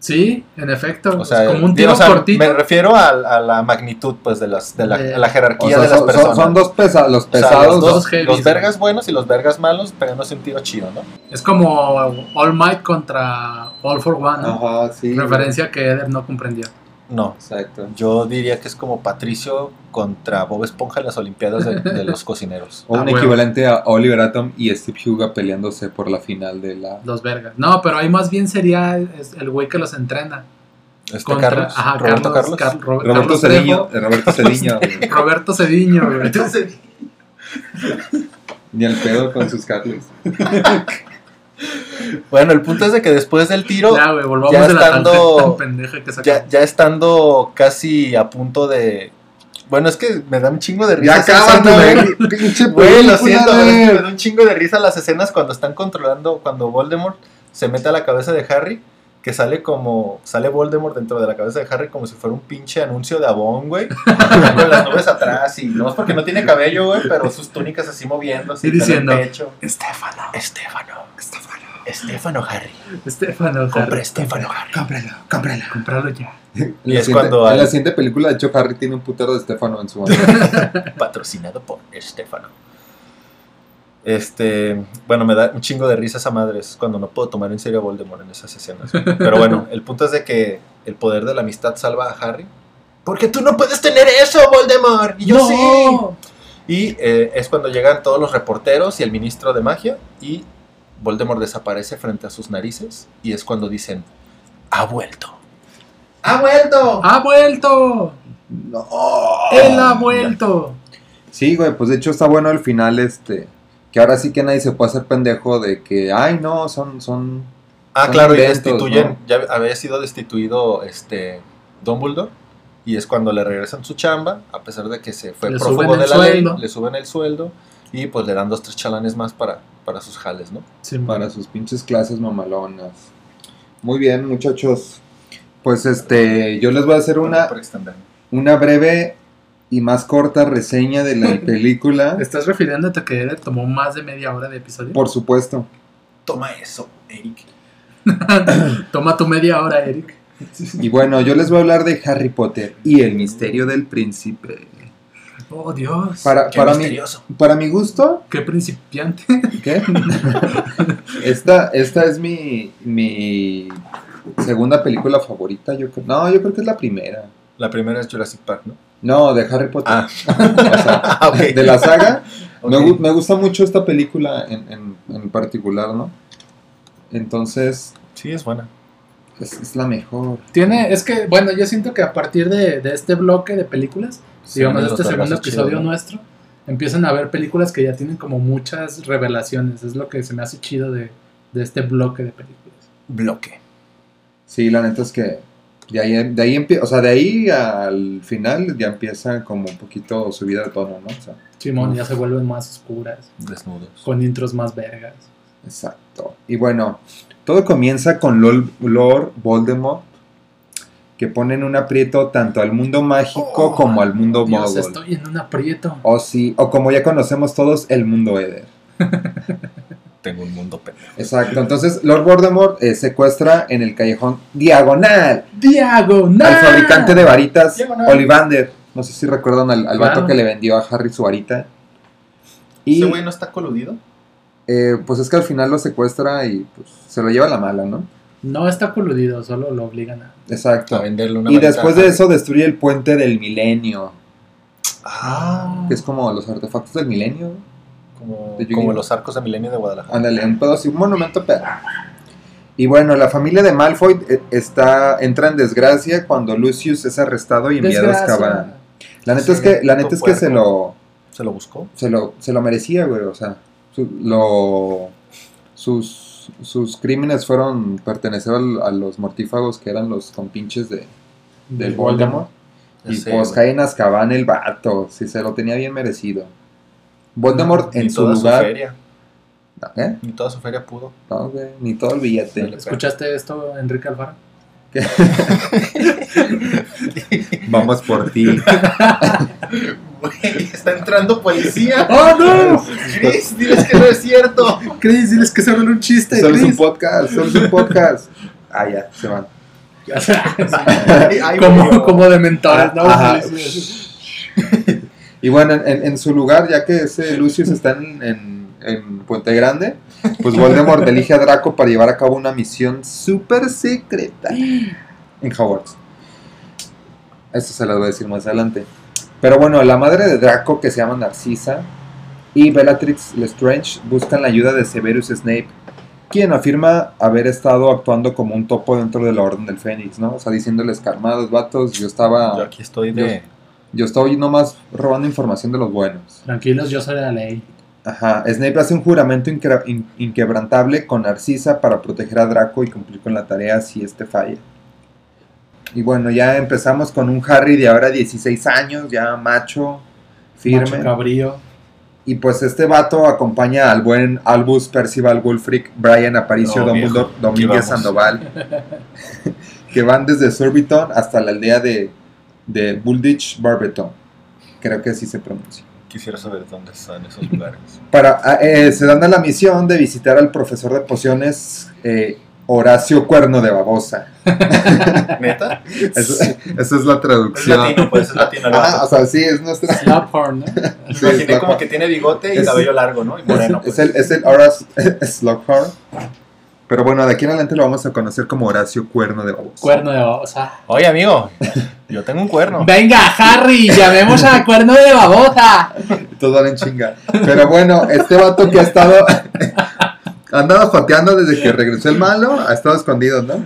Sí, en efecto. O sea, es como un tiro o sea, cortito. me refiero a, a la magnitud pues de las de la, Eh, a la O jerarquía sea, de las son, personas. son- dos pesa los O sea, pesados. los, dos, dos heavies, los vergas buenos y los vergas malos pegándose un tiro chido, ¿no? Es como All Might contra All for One, ¿no? Ajá, sí. Referencia que Eder no comprendió. No. Exacto. Yo diría que es como Patricio contra Bob Esponja en las Olimpiadas de, de los cocineros. (laughs) O Ah, un huevo. equivalente a Oliver Atom y Steve Huga peleándose por la final de la. Los vergas. No, pero ahí más bien sería el güey que los entrena. Este Contra- Carlos, ajá, Roberto Carlos. Car- Ro- Roberto Carlos Cediño. Trejo, Roberto Cediño. Roberto Cediño. (laughs) Ni al pedo con sus Carlos. (laughs) Bueno, el punto es de que después del tiro, Ya, güey, volvamos ya la estando- tangente tan pendeja que ya, estando casi a punto de... Bueno, es que me da un chingo de risa. Ya ver- pinche (laughs) Güey, lo siento, me da un chingo de risa las escenas cuando están controlando, cuando Voldemort se mete a la cabeza de Harry, que sale como, sale Voldemort dentro de la cabeza de Harry como si fuera un pinche anuncio de Avon, güey, (laughs) con las nubes atrás y no es porque no tiene cabello, güey, pero sus túnicas así moviéndose Y diciendo, pecho. Estefano. Estefano, Estefano, Estefano Harry, Estefano. compra Harry. Estefano Harry. Cómpralo, cómpralo. Comprarlo ya. Y En la es siguiente- cuando En la siguiente película, de hecho, Harry tiene un putero de Stefano en su mano. (laughs) patrocinado por Estefano. Este, bueno, me da un chingo de risa esa madre, es cuando no puedo tomar en serio a Voldemort en esas escenas. Pero bueno, (laughs) el punto es de que el poder de la amistad salva a Harry. Porque tú no puedes tener eso, Voldemort. Y yo sí. Y eh, es cuando llegan todos los reporteros y el ministro de magia y Voldemort desaparece frente a sus narices y es cuando dicen, ha vuelto. ¡Ha vuelto! ¡Ha vuelto! No. ¡Él ha vuelto! Sí, güey, pues de hecho está bueno el final, este. Que ahora sí que nadie se puede hacer pendejo de que, ay, no, son, son. Ah, Son claro, y destituyen. ¿no? Ya había sido destituido este Dumbledore. Y es cuando le regresan su chamba, a pesar de que se fue Le prófugo de el la sueldo. ley, le suben el sueldo y pues le dan dos, tres chalanes más para, para sus jales, ¿no? Sí, Para sus pinches clases mamalonas. Muy bien, muchachos. Pues este, yo les voy a hacer una, una breve y más corta reseña de la (laughs) película. ¿Estás refiriéndote a que tomó más de media hora de episodio? Por supuesto. Toma eso, Eric. (laughs) Toma tu media hora, Eric. Y bueno, yo les voy a hablar de Harry Potter y el misterio del príncipe. Oh, Dios. Para, Qué para, mi, misterioso. para mi gusto, Qué principiante. ¿qué? (laughs) esta, esta es mi, mi segunda película favorita. Yo creo, no, yo creo que es la primera. La primera es Jurassic Park, ¿no? No, de Harry Potter. Ah, (laughs) O sea, (laughs) Ah, ok. de la saga. Me, me gusta mucho esta película en, en- en particular, ¿no? Entonces, Sí, es buena. es, es la mejor. Tiene, es que, bueno, yo siento que a partir de, de este bloque de películas, digamos, este segundo episodio chidos, ¿no? nuestro, empiezan a haber películas que ya tienen como muchas revelaciones. Es lo que se me hace chido de, de este bloque de películas. Bloque. Sí, la neta es que de ahí, de ahí o sea, de ahí al final ya empieza como un poquito subida de tono, ¿no? O sea, Simón ya se vuelven más oscuras, Desnudos. con intros más vergas. exacto. Y bueno, todo comienza con Lord Voldemort, que pone en un aprieto tanto al mundo mágico Oh, como al mundo Dios, mogul. estoy en un aprieto. O sí, o como ya conocemos todos, el mundo Eder. (laughs) Tengo un mundo pendejo. Exacto, entonces Lord Voldemort eh, secuestra en el callejón diagonal ¡Diagonal! al fabricante de varitas Diagonal. Ollivander. No sé si recuerdan al, al Claro. vato que le vendió a Harry su varita. Y ¿Ese güey no está coludido? eh, pues es que al final lo secuestra y pues se lo lleva a la mala, ¿no? No está coludido, solo lo obligan a. Exacto. A venderle una Y después a de eso destruye el puente del milenio, Ah, que es como los artefactos del milenio. como, de Yu-Gi-Oh. como los arcos de milenio de Guadalajara. Ándale, un pedo así, un monumento pero Y bueno, la familia de Malfoy eh, está, entra en desgracia cuando Lucius es arrestado y enviado a Desgracia. Azkaban. La neta Sí, es que, la neta es que puerco. se lo, ¿Se lo buscó? se lo, se lo merecía, güey. O sea, su- lo, sus, sus crímenes fueron pertenecer al- a los mortífagos que eran los compinches de, del Voldemort. Y sé, pues cae en Azkaban el vato, si se lo tenía bien merecido. Voldemort en su toda lugar. feria. ¿Eh? Ni toda su feria pudo. No, güey, ni todo el billete. ¿Escuchaste esto, Enrique Alfaro? (laughs) Vamos por ti. (laughs) Güey, está entrando policía. ¡Oh, (laughs) no! Chris, diles que no es cierto. Chris, diles que solo era un chiste, Solo es un podcast, solo es un podcast. Ah, ya, se van. (laughs) Como, de mentores, ¿no? Ajá. Y bueno, en, en- en su lugar, ya que ese Lucius está en, en- en Puente Grande, pues Voldemort elige a Draco para llevar a cabo una misión súper secreta en Hogwarts. Esto se las voy a decir más adelante. Pero bueno, la madre de Draco, que se llama Narcisa, y Bellatrix Lestrange buscan la ayuda de Severus Snape, quien afirma haber estado actuando como un topo dentro de la Orden del Fénix, ¿no? O sea, diciéndoles calmados, vatos, yo estaba... Yo aquí estoy de. Yo estoy nomás robando información de los buenos. Tranquilos, yo soy la ley. Ajá. Snape hace un juramento inquebrantable con Narcisa para proteger a Draco y cumplir con la tarea si este falla. Y bueno, ya empezamos con un Harry de ahora 16 años, ya macho, firme. Macho cabrío. Y pues este vato acompaña al buen Albus Percival Wulfric, Brian Aparicio, No, viejo, Domínguez. Sandoval, (laughs) que van desde Surbiton hasta la aldea de, de Bulditch Barberton. Creo que así se pronuncia. Quisiera saber dónde están esos lugares. Para, ah, eh, se dan a la misión de visitar al profesor de pociones eh, Horacio Cuerno de Babosa. (laughs) ¿Neta? Eso- esa es la Es traducción. latino, pues es latino Ah, o sea, sí, es nuestra. Slughorn, ¿no? Sí, imaginé es como que tiene bigote y es- cabello largo, ¿no? Y moreno. es, pues. el, es el Horace Slughorn. Pero bueno, de aquí en adelante lo vamos a conocer como Horacio Cuerno de Babosa. Cuerno de babosa. Oye, amigo, yo tengo un cuerno. Venga, Harry, llamemos a cuerno de babosa. Todos van en chinga. Pero bueno, este vato que ha estado. Ha andado joteando desde que regresó el malo, ha estado escondido, ¿no?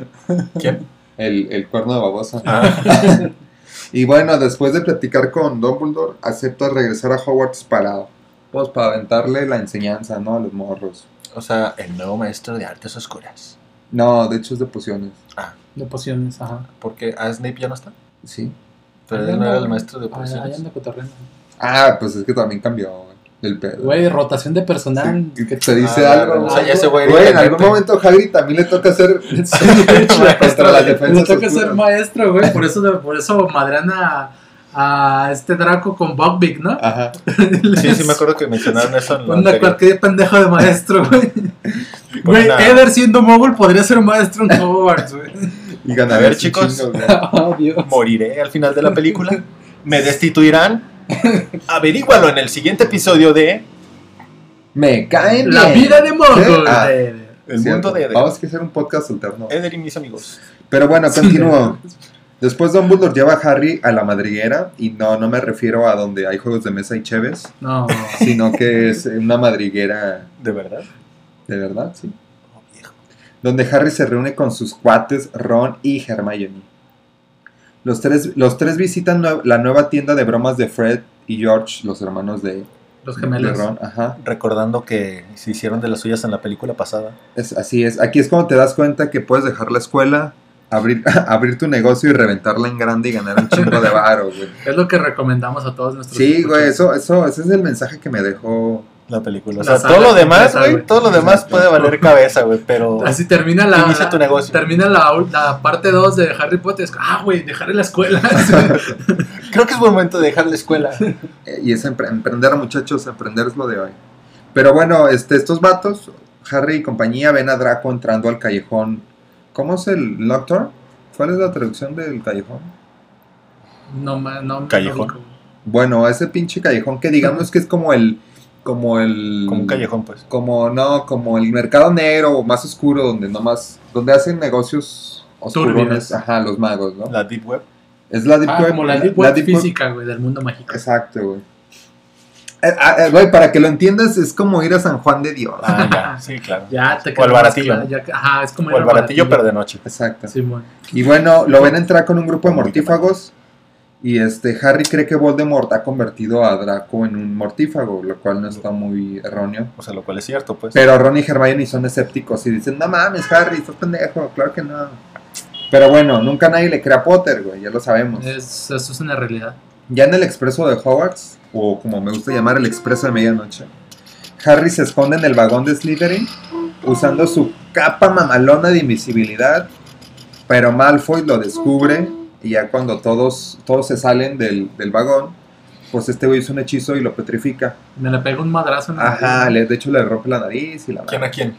¿Quién? El, el cuerno de babosa. Ah, (laughs) Y bueno, después de platicar con Dumbledore, acepta regresar a Hogwarts para, pues, para aventarle la enseñanza, ¿no? A los morros. o sea, el nuevo maestro de artes oscuras. No, de hecho es de pociones. De pociones, ajá. Porque a Snape ya no está. Sí. Pero él no era el maestro de pociones. Ah, pues es que también cambió el pedo. Güey, rotación de personal. Sí, que te dice Ah, algo. o sea, ya ese güey Güey, en algún momento Hagrid también le toca hacer (laughs) (laughs) contra contra las Le toca ser maestro, güey. Por eso, por eso madrean a, a este Draco con Buckbeak, ¿no? Ajá. (laughs) Sí, sí me acuerdo que mencionaron eso en la Onda anterior. cualquier pendejo de maestro, güey. Güey, una- Eder siendo mogul podría ser maestro en Hogwarts, güey. Y ganaría A ver, un chicos. chingo. Oh, Dios. Moriré al final de la película. Me destituirán. Averígualo en el siguiente episodio de Me caen La bien. vida de mogul. Ah. El Cierto. mundo de Eder. Vamos a hacer un podcast alterno. Eder y mis amigos. Pero bueno, continúo. Después Dumbledore lleva a Harry a la madriguera y no, no me refiero a donde hay juegos de mesa y cheves, No. sino que es una madriguera ¿De verdad? de verdad, sí. Oh, viejo. Donde Harry se reúne con sus cuates Ron y Hermione. Los tres, los tres visitan nue- la nueva tienda de bromas de Fred y George, los hermanos de, Los de gemelos. Ron. Ajá. Recordando que se hicieron de las suyas en la película pasada. Es, así es. Aquí es cuando te das cuenta que puedes dejar la escuela, abrir, (laughs) abrir tu negocio y reventarla en grande y ganar un chingo de varo, güey. (laughs) Es lo que recomendamos a todos nuestros Sí, güey, eso, eso, ese es el mensaje que me dejó. La película. O sea, todo lo demás, güey. Todo lo demás puede valer cabeza, güey. Pero. Así termina la, Inicia tu negocio. termina la, la parte 2 de Harry Potter. Es, ah, güey, dejaré la escuela. (laughs) Creo que es buen momento de dejar la escuela. y es empre- emprender, muchachos, emprender es lo de hoy. Pero bueno, este, estos vatos, Harry y compañía, ven a Draco entrando al callejón. ¿Cómo es el Nocturne? ¿Cuál es la traducción del callejón? no, no, no Callejón. ubico. Bueno, ese pinche callejón que digamos que es como el. Como el. Como un callejón, pues. Como, no, como el mercado negro o más oscuro, donde nomás. Donde hacen negocios. Turbios. Ajá, los magos, ¿no? La Deep Web. es la Deep Ah, Web. como la Deep Web física, güey, del mundo mágico. Exacto, güey. Eh, ah, eh, Güey, para que lo entiendas, es como ir a San Juan de Dios. Ah, ya. (laughs) Sí, claro. Ya te O el baratillo, ya ajá, es como O el baratillo, pero de noche. Exacto. Sí, bueno. Y bueno, lo ven entrar con un grupo de mortífagos. Y este Harry cree que Voldemort ha convertido a Draco en un mortífago, lo cual no está muy erróneo. O sea, lo cual es cierto, pues. Pero Ron y Hermione son escépticos y dicen, no mames, Harry, estás pendejo, claro que no. Pero bueno, nunca nadie le crea a Potter, güey, ya lo sabemos. Es, eso es una realidad. Ya en el expreso de Hogwarts, o como me gusta llamar el expreso de medianoche, Harry se esconde en el vagón de Slytherin usando su capa mamalona de invisibilidad, pero Malfoy lo descubre y ya cuando todos, todos se salen del, del vagón, pues este güey hizo un hechizo y lo petrifica. Me le pega un madrazo en la Ajá, le- de hecho le rompe la nariz y la ¿Quién a quién?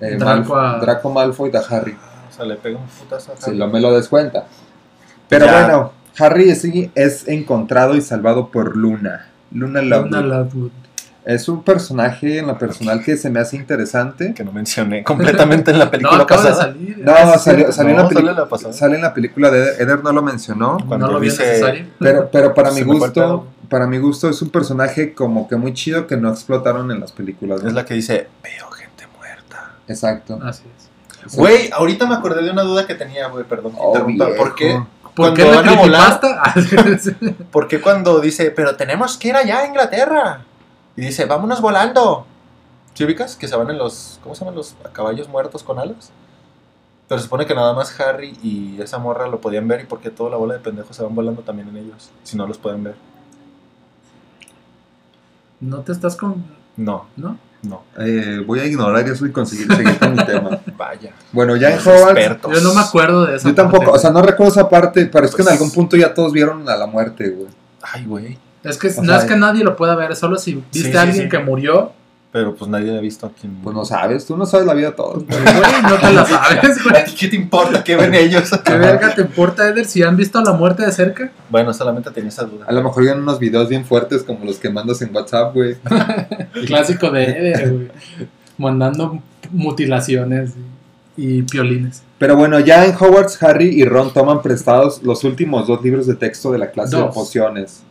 eh, Draco Malfoy- a- Draco Malfoy a Harry. O sea, le pega un putazo a Si Harry. lo me lo descuenta. Pero Ya. bueno, Harry sí es encontrado y salvado por Luna. Luna Lovegood. Una Lovegood. Es un personaje en lo personal que se me hace interesante. Que no mencioné completamente en la (laughs) No, película de pasada. salir. No, salió, salió en No, la sale película. la pasada. Sale en la película de Eder, Eder no lo mencionó. Cuando no lo dice- necesario. Pero, pero para (laughs) mi Se gusto, para mi gusto es un personaje como que muy chido que no explotaron en las películas. ¿no? Es la que dice, veo gente muerta. Exacto. Así es. Güey, ahorita me acordé de una duda que tenía, güey, perdón. que Oh, interrumpa. ¿Por qué? ¿Por Cuando qué la van a volar- (laughs) ¿Por qué cuando dice, pero tenemos que ir allá a Inglaterra? Y dice, vámonos volando. ¿Sí ubicas? Que se van en los, ¿cómo se llaman los caballos muertos con alas? Pero se supone que nada más Harry y esa morra lo podían ver y porque toda la bola de pendejos se van volando también en ellos. Si no los pueden ver. no te estás con. No, ¿No? no. Eh, voy a ignorar eso y conseguir seguir con mi tema. (laughs) Vaya. Bueno, ya en Hogwarts. expertos. Yo no me acuerdo de eso. Yo tampoco, o sea, no recuerdo esa parte, pero es que en Pues- algún punto ya todos vieron a la muerte, güey. Ay, güey. Es que O no sea, es que nadie lo pueda ver, solo si viste Sí, a alguien sí. que murió, Pero pues nadie ha visto a quién. Pues no sabes, tú no sabes la vida de todos. pues, güey, no te la (laughs) sabes, ¿A güey. ti qué te importa qué ven ellos? ¿Qué verga te importa, Eder, si han visto la muerte de cerca? bueno, solamente tenía esa duda. A lo mejor vieron unos videos bien fuertes como los que mandas en WhatsApp, güey. (laughs) Clásico de Eder, güey. Mandando mutilaciones y, piolines. Pero bueno, ya en Hogwarts, Harry y Ron toman prestados los últimos dos libros de texto de la clase de pociones.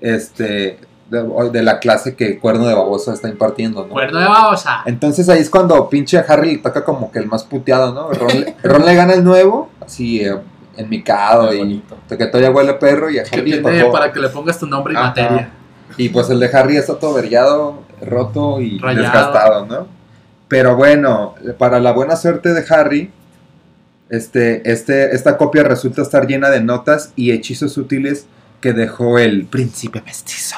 Este, de, de la clase que Cuerno de Babosa está impartiendo, ¿no? Cuerno de babosa. Entonces ahí es cuando pinche a Harry le toca como que el más puteado, ¿no? Ron le, (laughs) Ron le gana el nuevo, así eh, enmicado Qué y bonito. que todavía huele perro y a Que Harry le tiene tocó. para que le pongas tu nombre y Ajá. materia. Y pues el de Harry está todo vergueado, roto y Rayado. desgastado, ¿no? Pero bueno, para la buena suerte de Harry, este, este, esta copia resulta estar llena de notas y hechizos útiles que dejó el príncipe mestizo.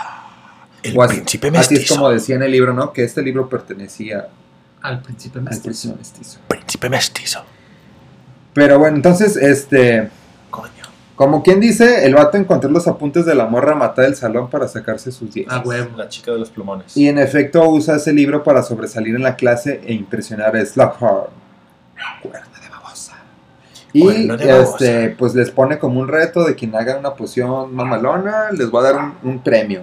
El O así- príncipe Así es mestizo. como decía en el libro, ¿no? Que este libro pertenecía Al príncipe mestizo. Príncipe mestizo. Pero bueno, entonces, este, Coño. como quien dice, el vato encontró los apuntes de la morra matada del salón para sacarse sus diez. A huevo. La chica de los plumones. Y en efecto usa ese libro para sobresalir en la clase e impresionar a Slughorn. Y este, pues les pone como un reto de quien haga una poción mamalona, les va a dar un, un premio.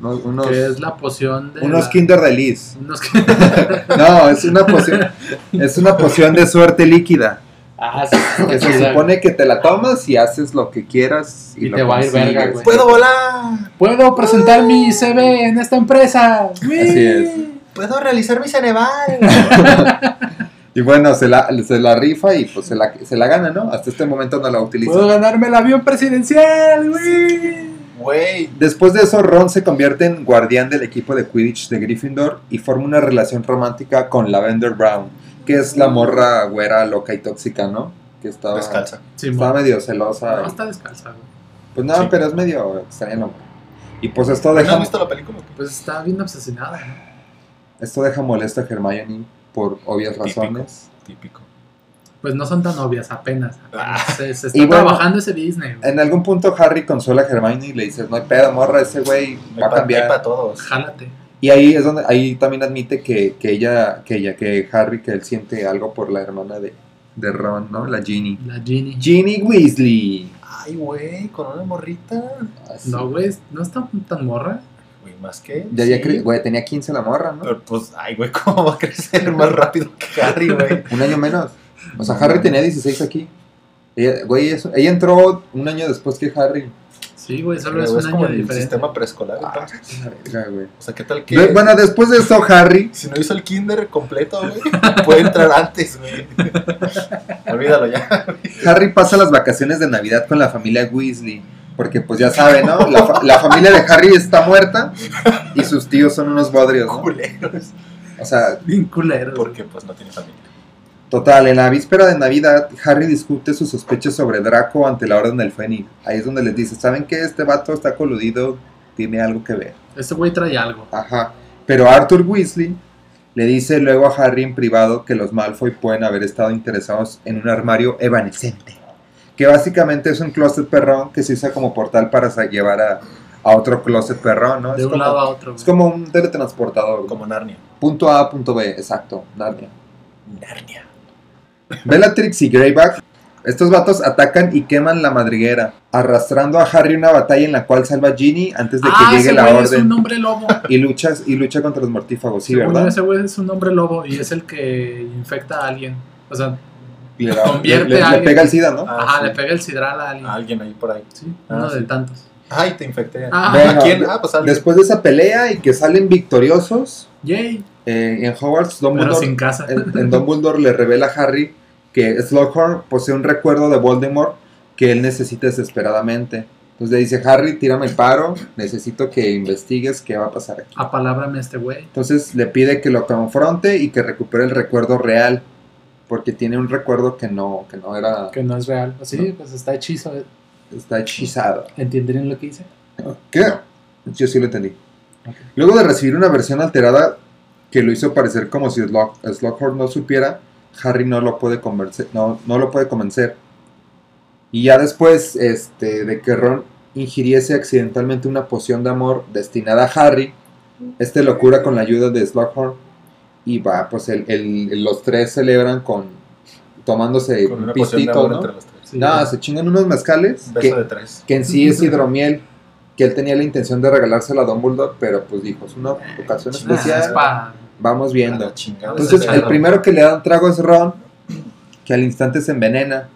Unos, unos, Que es la poción de. unos la- Kinder de Liz. Unos (laughs) No, es una poción, es una poción de suerte líquida. Ah, sí, Que se supone que te la tomas y haces lo que quieras y, Y lo te va a ir verga, güey. ¡Puedo volar! Puedo presentar mi CV en esta empresa. Así es. ¡Puedo realizar mi Ceneval! (laughs) Y bueno, se la, se la rifa y pues se la, se la gana, ¿no? Hasta este momento no la utiliza. Puedo ganarme el avión presidencial, güey. Güey, Después de eso, Ron se convierte en guardián del equipo de Quidditch de Gryffindor y forma una relación romántica con Lavender Brown, que es la morra güera, loca y tóxica, ¿no? Que estaba, descalza. estaba medio celosa. No, y- está descalza, güey. pues no, Sí. pero es medio la morra. Y pues esto ¿No deja, has visto la película? Pues está bien obsesionada, ¿no? esto deja molesta a Hermione por obvias Típico. razones. Típico. Pues no son tan obvias, apenas. Ah. Se, se (laughs) está Y bueno, trabajando ese Disney, güey. En algún punto Harry consuela a Hermione y le dice, no hay pedo, morra, ese güey va a cambiar. para todos. Jálate. Y ahí es donde, ahí también admite que, que ella, que ella, que Harry, que él siente algo por la hermana de, de Ron, ¿no? La Ginny. La Ginny. Ginny Weasley. Ay, güey, con una morrita. Así. No, güey, no está tan morra. Más que. Ya, sí. güey, tenía 15 la morra, ¿no? Pero pues, ay, güey, ¿cómo va a crecer más rápido que Harry, güey? Un año menos. O sea, Harry tenía 16 aquí. Ella, güey, eso- ella entró un año después que Harry. Sí, güey, solo es un como año de el sistema preescolar, Ah, güey. O sea, ¿qué tal que.? Bueno, después de eso, Harry Si no hizo el kinder completo, güey, puede entrar antes, güey. (laughs) Olvídalo ya. Harry pasa las vacaciones de Navidad con la familia Weasley. Porque pues ya saben, ¿no? La, fa- la familia de Harry está muerta y sus tíos son unos bodrios, ¿no? Culeros. O sea, Bien culero. Porque pues no tiene familia. total, en la víspera de Navidad, Harry discute sus sospechas sobre Draco ante la Orden del Fénix. Ahí es donde les dice, ¿saben qué? Este vato está coludido, tiene algo que ver. Este güey trae algo. Ajá. Pero Arthur Weasley le dice luego a Harry en privado que los Malfoy pueden haber estado interesados en un armario evanescente. Que básicamente es un closet perrón que se usa como portal para llevar a, a otro closet perrón, ¿no? De es, un como, lado a otro. es güey. como un teletransportador. Como Narnia. Punto A, punto B, exacto. Narnia. Narnia. Bellatrix y Greyback, estos vatos atacan y queman la madriguera, arrastrando a Harry una batalla en la cual salva a Ginny antes de que ah, llegue ese la güey es orden un hombre lobo. y lucha, y lucha contra los mortífagos, sí, Según ¿verdad? Ese güey es un hombre lobo y es el que infecta a alguien. O sea, le, da- convierte le- le- a le alguien. pega el SIDA, ¿no? Ah, ajá, sí. le pega el sidral a alguien. A alguien ahí por ahí. Sí, Ah, uno de sí. tantos. Ay, te infecté. Ah, Bueno, ¿A quién? de- Ah, pues alguien. Después de esa pelea y que salen victoriosos, yay. eh, en Hogwarts, Pero Dumbledore, sin casa. en, en Dumbledore le revela a Harry que Slughorn posee un recuerdo de Voldemort que él necesita desesperadamente. Entonces le dice, Harry, tírame el paro, necesito que investigues qué va a pasar aquí. Apalábrame a este güey. Entonces le pide que lo confronte y que recupere el recuerdo real, porque tiene un recuerdo que no, que no era, Que no es real. Sí, pues está hechizo. está hechizado. ¿Entendieron lo que hice? ¿Qué? Yo sí lo entendí. Luego de recibir una versión alterada que lo hizo parecer como si Slug- Slughorn no supiera, Harry no lo puede convencer, no, no lo puede convencer. Y ya después este, de que Ron ingiriese accidentalmente una poción de amor destinada a Harry, este lo cura con la ayuda de Slughorn y va, pues el, el- los tres celebran con tomándose Con un una poción de pistito, amor ¿no? entre los tres. Sí, No, se chingan unos mezcales Un que, beso de tres. que en sí es hidromiel, que él tenía la intención de regalársela a Dumbledore, pero pues dijo, es una ocasión Ah, es especial, pa- vamos A viendo. Entonces, el primero que le da un trago es Ron, que al instante se envenena.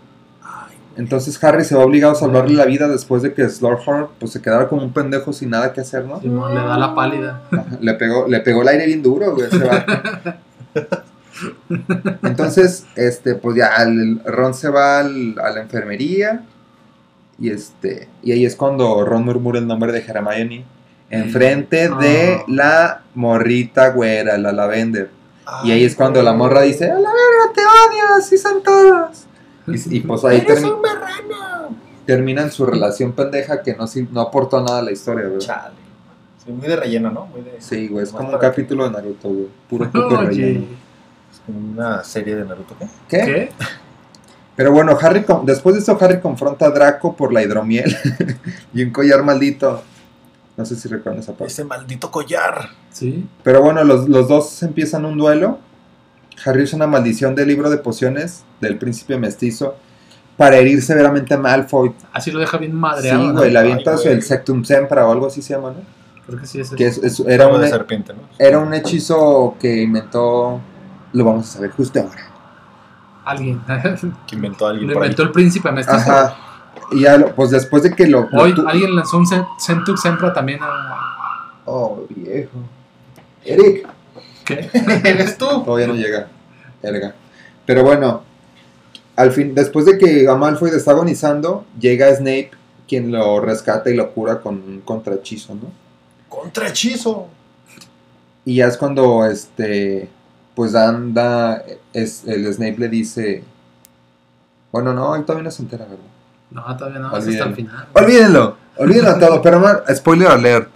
Entonces Harry se va obligado a salvarle la vida después de que Slughorn pues, se quedara como un pendejo sin nada que hacer, ¿no? Simón le da la pálida. Le pegó, le pegó el aire bien duro, güey, ese. Entonces, este, pues ya el- Ron se va al- a la enfermería y este, y ahí es cuando Ron murmura el nombre de Hermione enfrente de Ah. la morrita güera, la Lavender. Y ahí es cuando la morra dice, a la verga, te odio, así son todos. Y, y, pues ahí ¡Eres termi- un marrano! terminan su relación pendeja que no, si- no aportó nada a la historia, güey. Chale. Sí, muy de relleno, ¿no? Muy de, Sí, güey, es como un capítulo de Naruto, güey. Puro (laughs) puto Oye, relleno. es como una serie de Naruto, ¿qué? ¿Qué? ¿qué? Pero bueno, Harry con- después de esto Harry confronta a Draco por la hidromiel (laughs) y un collar maldito. No sé si recuerdan esa parte. Ese maldito collar. Sí. Pero bueno, los, los dos empiezan un duelo. Harry usa una maldición del libro de pociones del príncipe mestizo para herir severamente a Malfoy. Así lo deja bien Sí, madreado. ¿no? güey, le güey. el Sectum Sempra o algo así se llama, ¿no? Creo que sí es Que es- es- era, serpiente, ¿no? era un hechizo que inventó... Lo vamos a saber justo ahora. Alguien. (laughs) Que inventó alguien lo por ahí. inventó el príncipe mestizo. Ajá. Y ya, lo- pues después de que lo... lo Hoy tu- alguien lanzó un Cent- Centux Sempra también a... Oh, viejo. Eric. ¿Qué? (laughs) ¿Eres tú? Todavía no llega. Verga. Pero bueno, al fin, después de que Amalfoy está agonizando, llega Snape, quien lo rescata y lo cura con un contrahechizo, ¿no? Contrahechizo. Y ya es cuando, este, pues anda, es, el Snape le dice, bueno, no, él todavía no se entera, ¿verdad? No, todavía no, es hasta el Olvídenlo. final. Olvídenlo, olvídenlo todo, pero no, spoiler alert,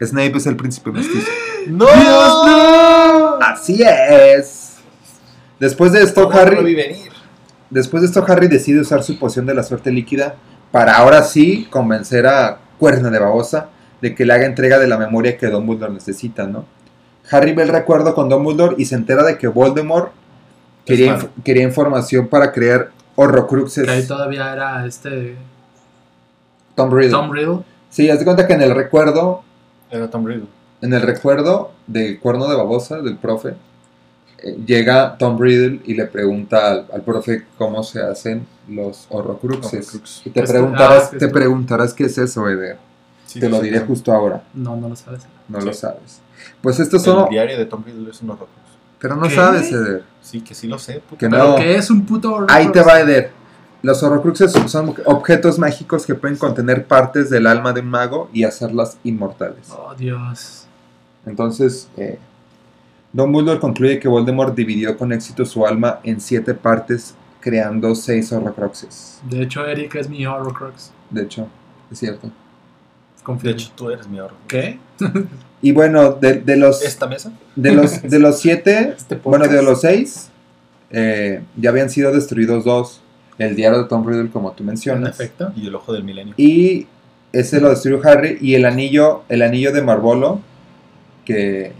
Snape es el príncipe mestizo. ¡No! Así es. Después de esto, ¿Cómo no Harry... vi venir? Después de esto, Harry decide usar su poción de la suerte líquida para ahora sí convencer a Cuerno de Babosa de que le haga entrega de la memoria que Dumbledore necesita, ¿no? Harry ve el recuerdo con Dumbledore y se entera de que Voldemort quería, Es inf- quería información para crear Horrocruxes. Que ahí todavía era este Tom Riddle. Tom Riddle. Sí, haz de cuenta que en el recuerdo, Era Tom Riddle. En el recuerdo del Cuerno de Babosa, del profe, eh, llega Tom Riddle y le pregunta al, al profe cómo se hacen los Horrocruxes. Horrocrux. Y te Este- preguntarás, ah, te preguntarás qué es eso, Eder. Sí, Te lo sí, diré sí. justo ahora. No, no lo sabes. No Sí. lo sabes. Pues estos son. El diario de Tom Riddle es un Horrocrux. Pero no ¿Qué? sabes, Eder. Sí, que sí lo sé. puta. Que Pero no. que es un puto Horrocrux? Ahí te va, Eder. Los Horrocruxes son objetos mágicos que pueden contener partes del alma de un mago y hacerlas inmortales. Oh, Dios. Entonces, eh, Dumbledore concluye que Voldemort dividió con éxito su alma en siete partes, creando seis Horrocruxes. De hecho, Eric es mi Horrocrux. De hecho, es cierto. De Confirmo. hecho, tú eres mi Horrocrux. ¿Qué? Y bueno, de, de los, ¿Esta mesa? de los de los siete, (laughs) Este bueno, de los seis, eh, ya habían sido destruidos dos. El diario de Tom Riddle, como tú En mencionas. efecto. Y el ojo del milenio. Y ese lo destruyó Harry. Y el anillo, el anillo de Marvolo, que...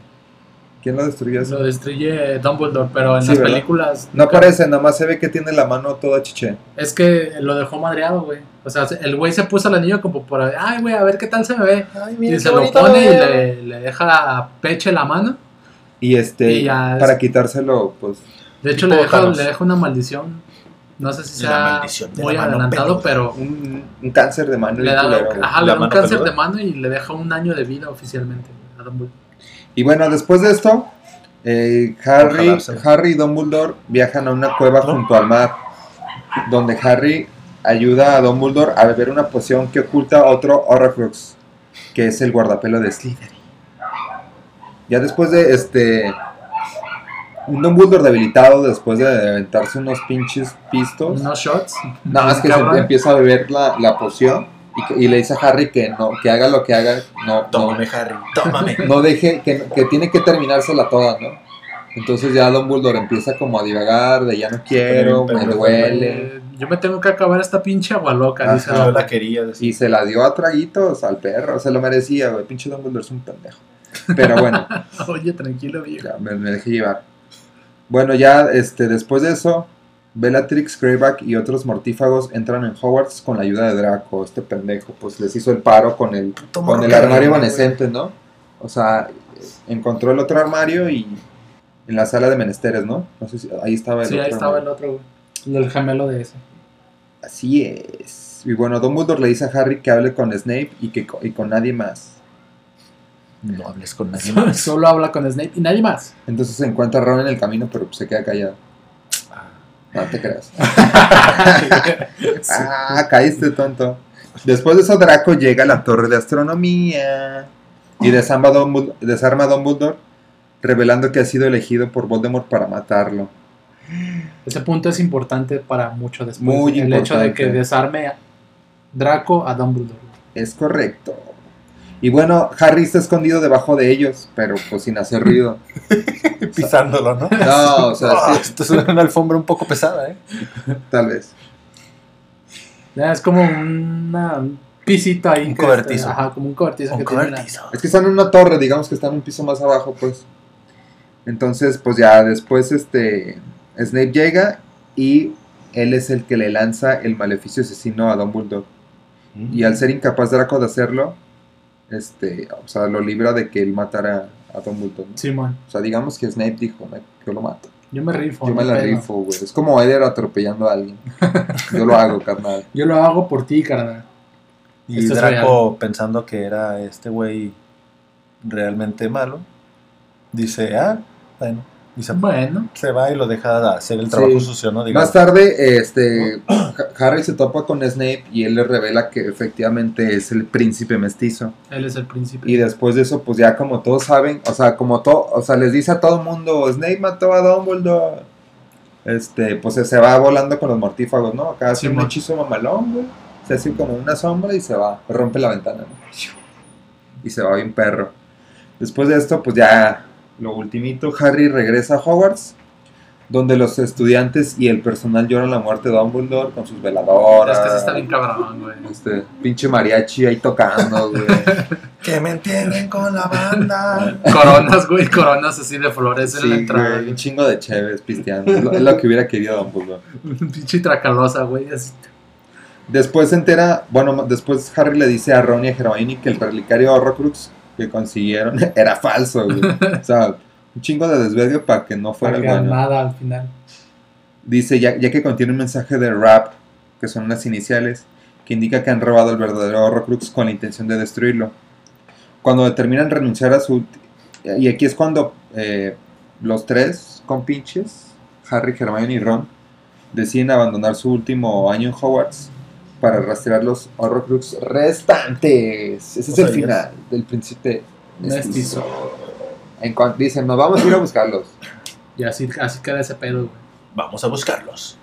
¿Quién lo destruyó? ese? Lo destruye Dumbledore, pero en Sí, las ¿verdad? películas. No nunca- aparece, nada más se ve que tiene la mano toda chiche. Es que lo dejó madreado, güey. O sea, el güey se puso el anillo como por. Ay, güey, a ver qué tal se me ve. Ay, Y mira, se qué lo pone y le, le deja peche la mano. Y este, Y ya para es- quitárselo, pues... De hecho, le deja, le deja una maldición. No sé si sea muy adelantado, peluda. pero Un, un cáncer de mano. le da, culero, ajá, le da un mano cáncer peluda. de mano y le deja un año de vida oficialmente a Dumbledore. Y bueno, después de esto, eh, Harry. Harry y Dumbledore viajan a una cueva junto al mar, donde Harry ayuda a Dumbledore a beber una poción que oculta otro Horrocrux, que es el guardapelo de Slytherin. Ya después de este, un Dumbledore debilitado después de aventarse unos pinches pistos. Unos shots. No, es que se empieza a beber la, la poción y, y le dice a Harry que no, que haga lo que haga, no, no, Tómame, Harry. Tómame. (laughs) no deje, que, que tiene que terminársela toda, ¿no? Entonces ya Dumbledore empieza como a divagar de ya no quiero, Pero- me pero- duele. Eh, yo me tengo que acabar esta pinche agua loca, Ajá. dice la Dumbledore. quería decir. Y se la dio a traguitos al perro, se lo merecía, güey. Pinche Dumbledore es un pendejo. Pero bueno, (laughs) Oye, tranquilo, viejo. ya me, me dejé llevar. Bueno, ya este, después de eso, Bellatrix, Greyback y otros mortífagos entran en Hogwarts con la ayuda de Draco. Este pendejo, pues les hizo el paro con el, con el armario evanescente, ¿no? O sea, encontró el otro armario y en la sala de menesteres, ¿no? No sé si ahí estaba el Sí, otro ahí estaba el otro, güey. El gemelo de ese. Así es. Y bueno, Dumbledore le dice a Harry que hable con Snape y que y con nadie más. No hables con nadie Solo, (laughs) más. solo habla con Snape y nadie más. Entonces se encuentra a Ron en el camino, pero se queda callado. No te creas. (laughs) Ah, caíste, tonto. Después de eso, Draco llega a la torre de astronomía y desarma a Dumbledore, desarma a Dumbledore, revelando que ha sido elegido por Voldemort para matarlo. Ese punto es importante para mucho después. Muy el hecho de que desarme a Draco a Dumbledore. Es correcto. Y bueno, Harry está escondido debajo de ellos, pero pues sin hacer ruido. (laughs) Pisándolo, ¿no? No, o sea, (laughs) Ah, sí, esto es una alfombra un poco pesada, ¿eh? tal vez. Ya, Es como una, un pisito ahí. Un cobertizo. está- ajá, como un cobertizo Un que tiene cobertizo. Es que están en una torre, digamos que están un piso más abajo, pues. Entonces, pues ya después este Snape llega y él es el que le lanza el maleficio asesino a Dumbledore. Y al ser incapaz Draco de hacerlo, este, o sea, lo libra de que él matara a Dumbledore. ¿no? la- Simón. O sea, digamos que Snape dijo, "Me- yo lo mato. Yo me rifo. Yo me la rifo, güey. Es como Eder atropellando a alguien. (laughs) Yo lo hago, carnal. Yo lo hago por ti, carnal. Y Esto Draco, pensando que era este güey realmente malo, dice, ah, bueno, y se, Bueno, se va y lo deja de hacer el trabajo Sí. sucio, ¿no? Digamos. Más tarde, este, Ha- Harry se topa con Snape y él le revela que efectivamente es el príncipe mestizo. él es el príncipe. Y después de eso, pues ya como todos saben, o sea, como todo, o sea, les dice a todo el mundo, Snape mató a Dumbledore. Este, pues se va volando con los mortífagos, ¿no? Acá hace un Simón. hechizo mamalón, güey. Se hace como una sombra y se va, rompe la ventana, ¿no? Y se va bien perro. Después de esto, pues ya lo ultimito, Harry regresa a Hogwarts, donde los estudiantes y el personal lloran la muerte de Dumbledore con sus veladoras. Es que sí está bien cabrón, güey. Este, pinche mariachi ahí tocando, güey. (laughs) Que me entierren con la banda. Coronas, güey, coronas así de flores en la entrada. güey, un chingo de chéves pisteando. Es lo, es lo que hubiera querido Dumbledore. (laughs) Pinche tracalosa, güey. así. Después se entera, bueno, después Harry le dice a Ron y a Hermione que el relicario Horrocrux que consiguieron (laughs) era falso, güey. O sea, un chingo de desvergue para que no fuera bueno. nada al final. Dice, ya, ya que contiene un mensaje de rap, que son unas iniciales, que indica que han robado el verdadero Horrocrux con la intención de destruirlo. Cuando determinan renunciar a su... Y aquí es cuando eh, los tres compinches, Harry, Hermione y Ron, deciden abandonar su último año en Hogwarts para rastrear los Horrocrux restantes. Ese es el final del príncipe Mestizo. En cuanto dicen, nos vamos a ir a buscarlos. Y así, así queda ese pedo, güey. Vamos a buscarlos.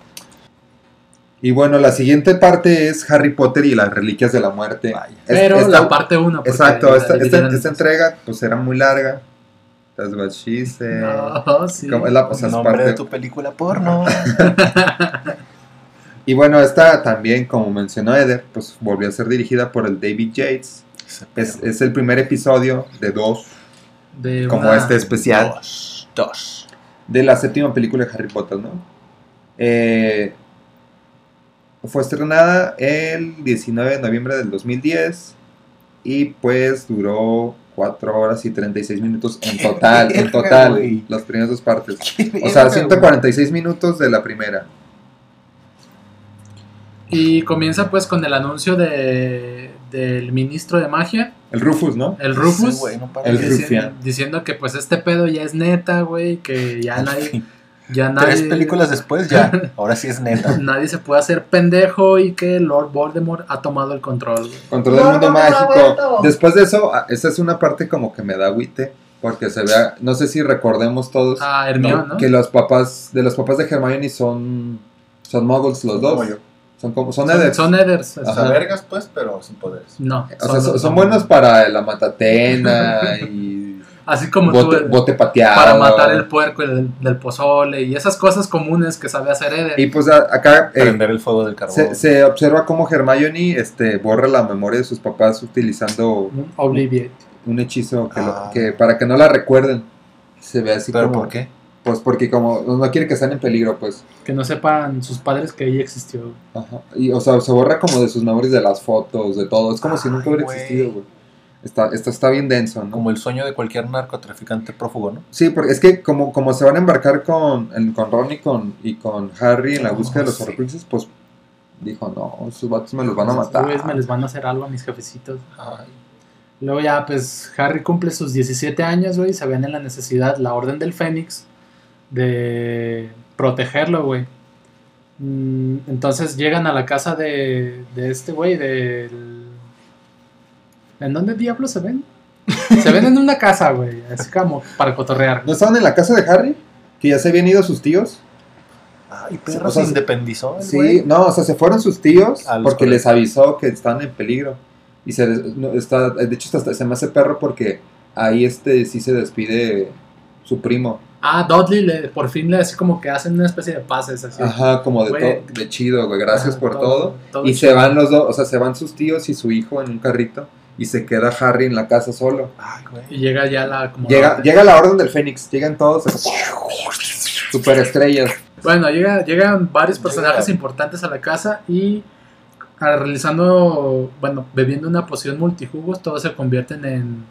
Y bueno, la siguiente parte es Harry Potter y las Reliquias de la Muerte. Vaya. Pero esta- la parte 1. Exacto, esta, esta- esta entrega pues era muy larga. That's what she said. No, sí. Como es la- o sea, es Nombre parte- de tu película porno. (laughs) Y bueno, esta también, como mencionó Eder, pues volvió a ser dirigida por el David Yates. Es, el primer episodio de dos, De como este especial, Dos. Dos. de la séptima película de Harry Potter, ¿no? Eh, fue estrenada el 19 de noviembre del 2010 y pues duró 4 horas y 36 minutos en (laughs) total, en total, las primeras dos partes. O sea, 146 minutos de la primera. Y comienza pues con el anuncio de, del ministro de magia, El Rufus, ¿no? el Rufus, Sí, güey, no para El de- dici- rufián. diciendo que pues este pedo ya es neta, güey, que ya (laughs) nadie, ya nadie, Tres películas después ya. (laughs) Ahora sí es neta. nadie se puede hacer pendejo y que Lord Voldemort ha tomado el control, güey. Control del mundo mágico. Después de eso, ah, esta es una parte como que me da agüite. Porque se vea, no sé si recordemos todos Ah, Hermione, ¿no? que los papás, de los papás de Hermione son, son muggles los dos. Como yo. Son como, son Son, Eders. son Ethers. O sea, vergas, pues, pero sin poderes. No. O sea, son, son buenos para la matatena y (laughs) Así como bote, tú, bote pateado. para matar el puerco del, del pozole y esas cosas comunes que sabe hacer Eder. Y pues a- acá eh, Prender el fuego del carbón. se, se observa cómo Hermione este, borra la memoria de sus papás utilizando Un Obliviate. un hechizo que, lo- Ah. que para que no la recuerden. Se ve así ¿Pero como... por qué? Pues porque como no quiere que estén en peligro, pues. Que no sepan sus padres que ella existió. Ajá. Y, o sea, se borra como de sus memorias de las fotos, de todo. Es como si nunca Ay, hubiera güey. existido, güey. Está, esto está bien denso, ¿no? Como el sueño de cualquier narcotraficante prófugo, ¿no? Sí, porque es que como, como se van a embarcar con, en- con Ron y con, y con Harry en la Oh, búsqueda de los sí. Pues dijo, no, esos vatos me los van a matar. güeyes me les van a hacer algo a mis jefecitos. Ay. Luego ya, pues, Harry cumple sus 17 años, güey, y se ven en la necesidad, la Orden del Fénix, de protegerlo, güey. Mm, Entonces llegan a la casa de, de este güey, del... ¿En dónde diablos se ven? Se ven en una casa, güey, así como para cotorrear. ¿No estaban en la casa de Harry? Que ya se habían ido sus tíos. Ay, perro, O sea, se independizó el Sí, güey. no, o sea, se fueron sus tíos A porque colegios. les avisó que están en peligro. Y se no, está, de hecho, hasta se me hace perro porque ahí este sí se despide su primo. Ah, Dudley le, por fin le así como que hacen una especie de pases así. Ajá, como de, Güey. de chido, güey, gracias Ajá, por todo. todo Y chido. se van los dos, o sea, se van sus tíos y su hijo en un carrito. Y se queda Harry en la casa solo. Ay, güey. Y llega ya la como Llega, llega la orden del Fénix, llegan todos super estrellas. Bueno, llega, llegan varios personajes Llega. importantes a la casa y ah, realizando, bueno, bebiendo una poción multijugos, todos se convierten en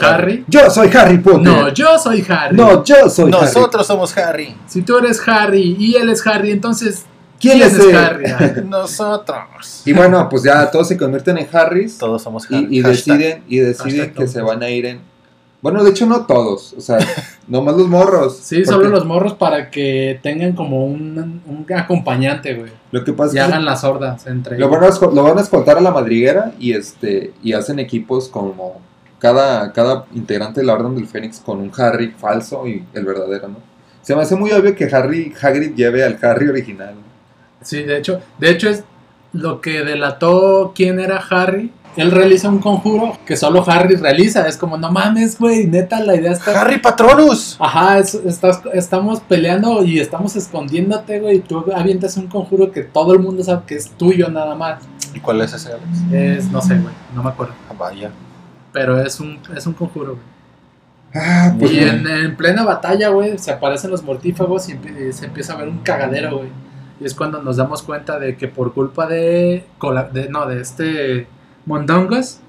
Harry. Yo soy Harry Potter. No, yo soy Harry. No, yo soy Harry. Nosotros somos Harry. Si tú eres Harry y él es Harry, entonces ¿Quién es? Harry? (laughs) Nosotros. Y bueno, pues ya todos se convierten en Harrys. Todos somos Harry. Y, deciden, y deciden Hashtag que se van a ir en... Bueno, de hecho no todos, o sea, (laughs) nomás los morros. Sí, porque solo los morros para que tengan como un, un acompañante, güey. Lo que pasa Y es que hagan las hordas entre lo ellos. van, a, lo van a escoltar a la madriguera y este y hacen equipos como cada, cada integrante de la Orden del Fénix con un Harry falso y el verdadero, ¿no? Se me hace muy obvio que Harry Hagrid lleve al Harry original. Sí, de hecho, de hecho es lo que delató quién era Harry. Él realiza un conjuro que solo Harry realiza. Es como, no mames, güey, neta, la idea está... Harry Patronus. Ajá, es- estás, estamos peleando y estamos escondiéndote, güey. Y tú avientas un conjuro que todo el mundo sabe que es tuyo nada más. ¿Y cuál es ese, Alex? Es, no sé, güey, no me acuerdo. Ah, Vaya. Pero es un, es un conjuro, güey. Ah, pues y en, en plena batalla, güey, se aparecen los mortífagos y empie- se empieza a ver un cagadero, güey. Y es cuando nos damos cuenta de que por culpa de, no, de este Mondongus,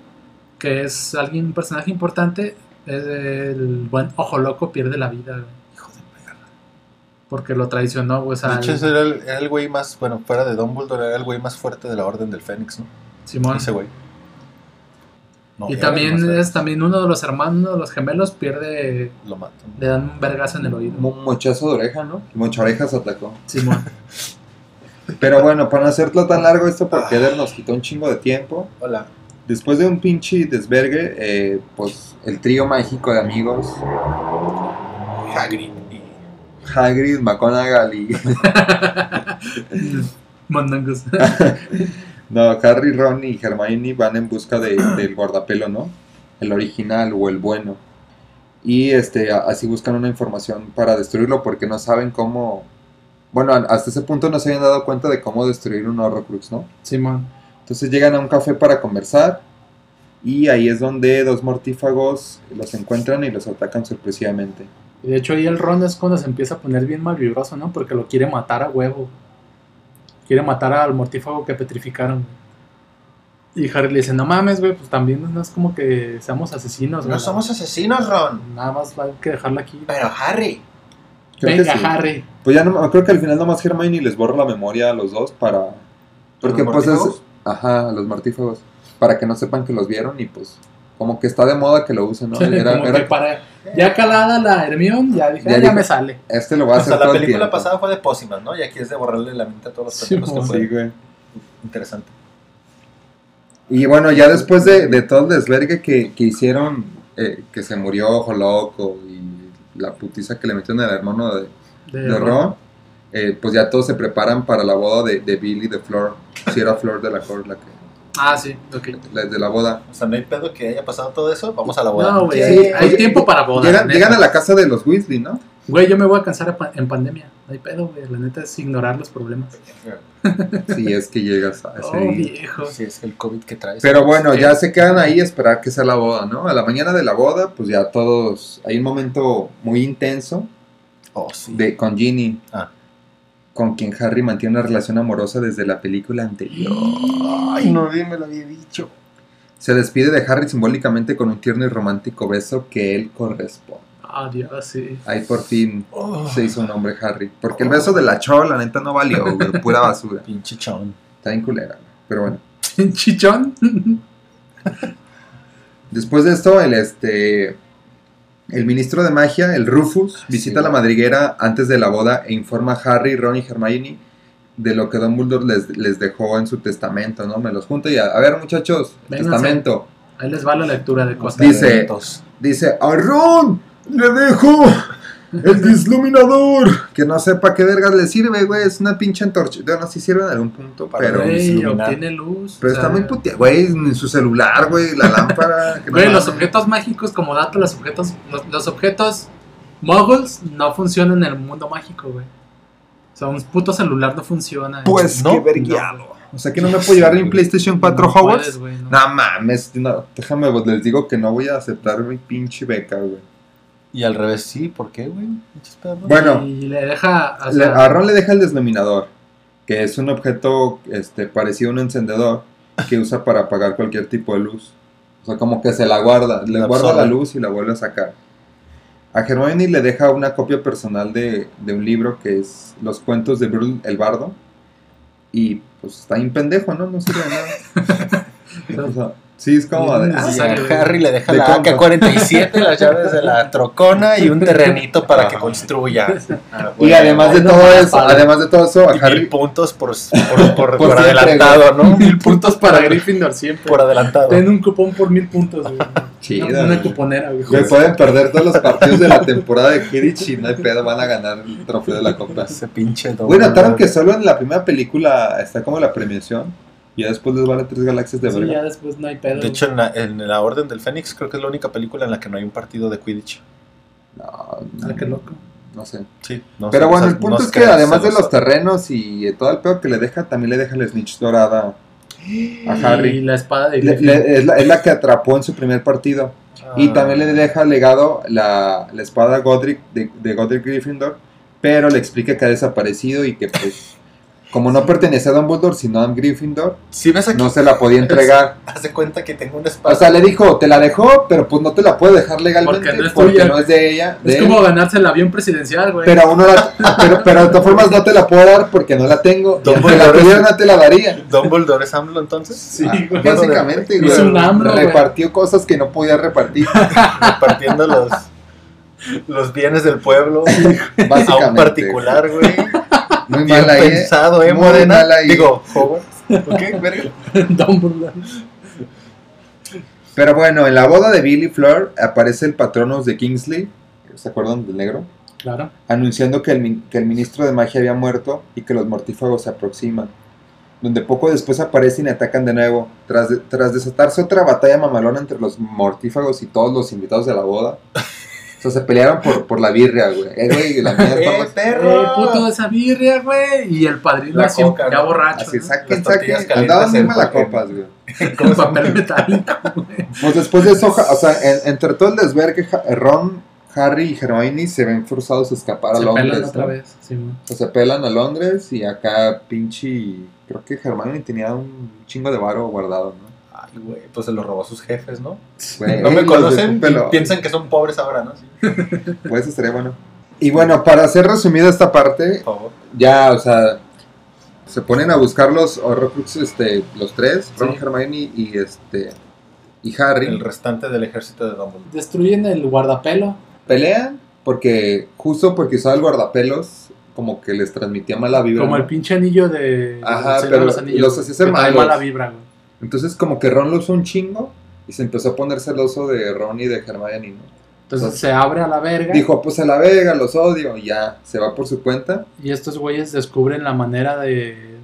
que es alguien, un personaje importante, es el buen Ojo Loco pierde la vida, güey. Hijo de perra. Porque lo traicionó, güey. De hecho, ese era el, era el güey más, bueno, fuera de Dumbledore, era el güey más fuerte de la Orden del Fénix, ¿no? Simón. Ese güey. No, y también es también uno de los hermanos, de los gemelos, pierde, Lo matan. le dan un vergazo en el oído. Un mochazo de oreja, ¿no? El mochaorejas atacó. Simón. (laughs) Pero bueno, para no hacerlo tan largo esto, porque Eder nos quitó un chingo de tiempo. Hola. Después de un pinche desvergue, eh, pues el trío mágico de amigos, Hagrid. y- Hagrid, McGonagall y... (laughs) Mondongus. (laughs) No, Harry, Ron y Hermione van en busca de- (clears throat) del guardapelo, ¿no? El original o el bueno. Y este, así buscan una información para destruirlo porque no saben cómo... Bueno, hasta ese punto no se habían dado cuenta de cómo destruir un Horrocrux, ¿no? Simón. Entonces llegan a un café para conversar y ahí es donde dos mortífagos los encuentran y los atacan sorpresivamente. Y de hecho ahí el Ron es cuando se empieza a poner bien malvibroso, ¿no? Porque lo quiere matar a huevo. Quiere matar al mortífago que petrificaron. Y Harry le dice, no mames, güey, pues también no es como que seamos asesinos, güey. No somos asesinos, Ron. Nada más hay que dejarlo aquí. Pero Harry. Creo Venga, sí. Harry. Pues ya no, creo que al final nomás Hermione les borra la memoria a los dos para... Porque los pues es... Ajá, a los mortífagos. Para que no sepan que los vieron y pues... Como que está de moda que lo usen, ¿no? Era- Como era- que para... Ya calada la Hermione, ya dije, Ya "Ah, ya dijo- me sale. Este lo va a O hacer sea, la el película tiempo. pasada fue de pócimas, ¿no? Y aquí es de borrarle la mente a todos los Sí, pendejos que mo- fue. Sí, güey. Interesante. Y bueno, ya después de, de todo el desvergue que, que hicieron, eh, que se murió Ojo Loco y la putiza que le metieron al hermano de, De de Ron, eh, pues ya todos se preparan para la boda de, de Billy de Flor. Si era Flor de la Cor la que Ah, sí, ok. la de la boda. O sea, no hay pedo que haya pasado todo eso. Vamos a la boda. No, güey, Sí, hay, hay oye, tiempo para boda. llegan, llegan a la casa de los Weasley, ¿no? Güey, yo me voy a cansar a pa- en pandemia. No hay pedo, güey. La neta es ignorar los problemas. (laughs) Si es que llegas a ese Oh, día. viejo. Si es el COVID que traes. Pero bueno, ya se quedan ahí a esperar que sea la boda, ¿no? A la mañana de la boda, pues ya todos, hay un momento muy intenso Oh, sí. de, con Ginny, Ah. Con quien Harry mantiene una relación amorosa desde la película anterior. Ay, no, bien me lo había dicho. Se despide de Harry simbólicamente con un tierno y romántico beso que él corresponde. Adiós, sí. Ahí por fin Oh, se hizo un hombre Harry. Porque el beso de la chola, la neta, no valió, güey, pura basura. pinche chon. Está bien culera, güey. Pero bueno. (laughs) Chichón. Después de esto, el este. El ministro de magia, el Rufus, visita Sí. la madriguera antes de la boda e informa a Harry, Ron y Hermione de lo que Dumbledore les, les dejó en su testamento, ¿no? Me los junto y a, a ver, muchachos, Vénganse. testamento. Ahí les va la lectura de cosas. Dice-. Dice, a Ron le dejo el disluminador. Que no sepa qué vergas le sirve, güey. Es una pinche antorcha. Bueno, sí sirve en algún punto, Para pero... Güey, obtiene luz. Pero o está sea, muy puteado, güey, en su celular, güey, la (laughs) lámpara. no Güey, los mames. objetos mágicos, como dato, los objetos, los, los objetos muggles no funcionan en el mundo mágico, güey. O sea, un puto celular no funciona. Pues No, qué verguiado. O sea que no me puedo llevar mi PlayStation 4 No Hogwarts. puedes, no. No mames, no, déjame, pues, les digo que no voy a aceptar mi pinche beca, güey. Y al revés, sí, ¿por qué, güey? Bueno. Y le deja. o Le- a Ron le deja el desluminador, que es un objeto este, parecido a un encendedor que usa para apagar cualquier tipo de luz. O sea, como que se la guarda, le La guarda absorbe. la luz y la vuelve a sacar. A Hermione le deja una copia personal de, de un libro que es Los cuentos de Brul el Bardo. Y pues está bien pendejo, ¿no? No sirve de nada. (laughs) O sea, sí, es como de... Ah, Y sí. Harry le deja De la compra. AK-47, las llaves de la trocona y un terrenito para que Ajá. construya. Ah, Y güey. además de todo eso, padre. además de todo eso, a Y mil Harry puntos por, (laughs) por, por, Por por siempre, adelantado, ¿no? (laughs) mil puntos para Gryffindor siempre. Por adelantado. Ten un cupón por mil puntos, güey. Chido, Una, cuponera, güey. Pueden perder todos los partidos de la temporada de Quidditch y no hay pedo, van a ganar el trofeo de la copa. Ese pinche doble. Güey, notaron que solo en la primera película está como la premiación y ya después les vale tres galaxias de Sí, verga. ya después no hay pedo. De hecho, en la, en la Orden del Fénix creo que es la única película en la que no hay un partido de Quidditch. No, Ah, no, qué loco. no sé. Sí. no Pero sé, bueno, o sea, el punto no es que además de los terrenos y todo el pedo que le deja, también le deja la snitch dorada a Y Harry. la espada de Le- Gryffindor. le- es, la, es la que atrapó en su primer partido. Y Ah. también le deja legado la, la espada Godric de, de Godric Gryffindor, pero le explica que ha desaparecido y que pues como no pertenece a Dumbledore sino a Gryffindor, Si ves aquí, no se la podía (laughs) entregar. haz de cuenta que tengo una espada. O sea, le dijo, te la dejó, pero pues no te la puede dejar legalmente Porque no es porque tuya. no es de ella. de Es él. como ganarse el avión presidencial, güey. pero uno la- (laughs) pero, pero de todas formas no te la puedo dar porque no la tengo. Y aunque la Dumbledore tuviera no te la daría. Dumbledore es AMLO entonces. Sí, Ah, güey. básicamente, güey, un AMLO, güey. repartió cosas que no podía repartir. (laughs) Repartiendo los, los bienes del pueblo a Básicamente. un particular, güey. Muy Bien mal ahí. ¿eh? pensado, ¿eh, Muy Morena? mal ahí. Digo, Howard. ¿Ok? (laughs) Verga. Dumbledore. Pero bueno, en la boda de Billy Fleur aparece el patronos de Kingsley, ¿se acuerdan del negro? Claro. Anunciando que el, que el ministro de magia había muerto y que los mortífagos se aproximan. Donde poco después aparecen y atacan de nuevo. Tras, de- tras desatarse otra batalla mamalona entre los mortífagos y todos los invitados de la boda. O sea, se pelearon por, por la birria, güey. Eh, güey, la mía está (laughs) ¡Eh, perro! Eh, puto de esa birria, güey. Y el padrino La así, coca, ya ¿no? borracho. Así, ¿no? saquen, saquen. Andaban muy en malacopas, güey. (laughs) Con papel metálico, güey. Pues después de eso, o sea, en- entre todo el desvergue, Ron, Harry y Hermione se ven forzados a escapar a Se Londres. pelan otra vez. Sí, güey. O sea, se pelan a Londres y acá pinche... Creo que Hermione tenía un chingo de varo guardado, ¿no? Ay, güey, pues se lo robó a sus jefes, ¿no? No me conocen Pupelo. piensan que son pobres ahora, ¿no? Sí, (laughs) Pues eso estaría bueno. Y bueno, para hacer resumida esta parte, ya, o sea, se ponen a buscar los Horrocrux, este, los tres, Ron, Sí. Hermione y este... Y Harry. El restante del ejército de Dumbledore. Destruyen el guardapelo. pelean porque justo porque usaba el guardapelos como que les transmitía mala vibra Como ¿no? el pinche anillo de. Ajá, de pero los Anillos, los hacía ser malos. mala vibra, güey. Entonces como que Ron lo usó un chingo y se empezó a poner celoso de Ron y de Hermione ¿no? Entonces Entonces, se abre a la verga. dijo pues a la vega los odio y ya se va por su cuenta Y estos güeyes descubren la manera de,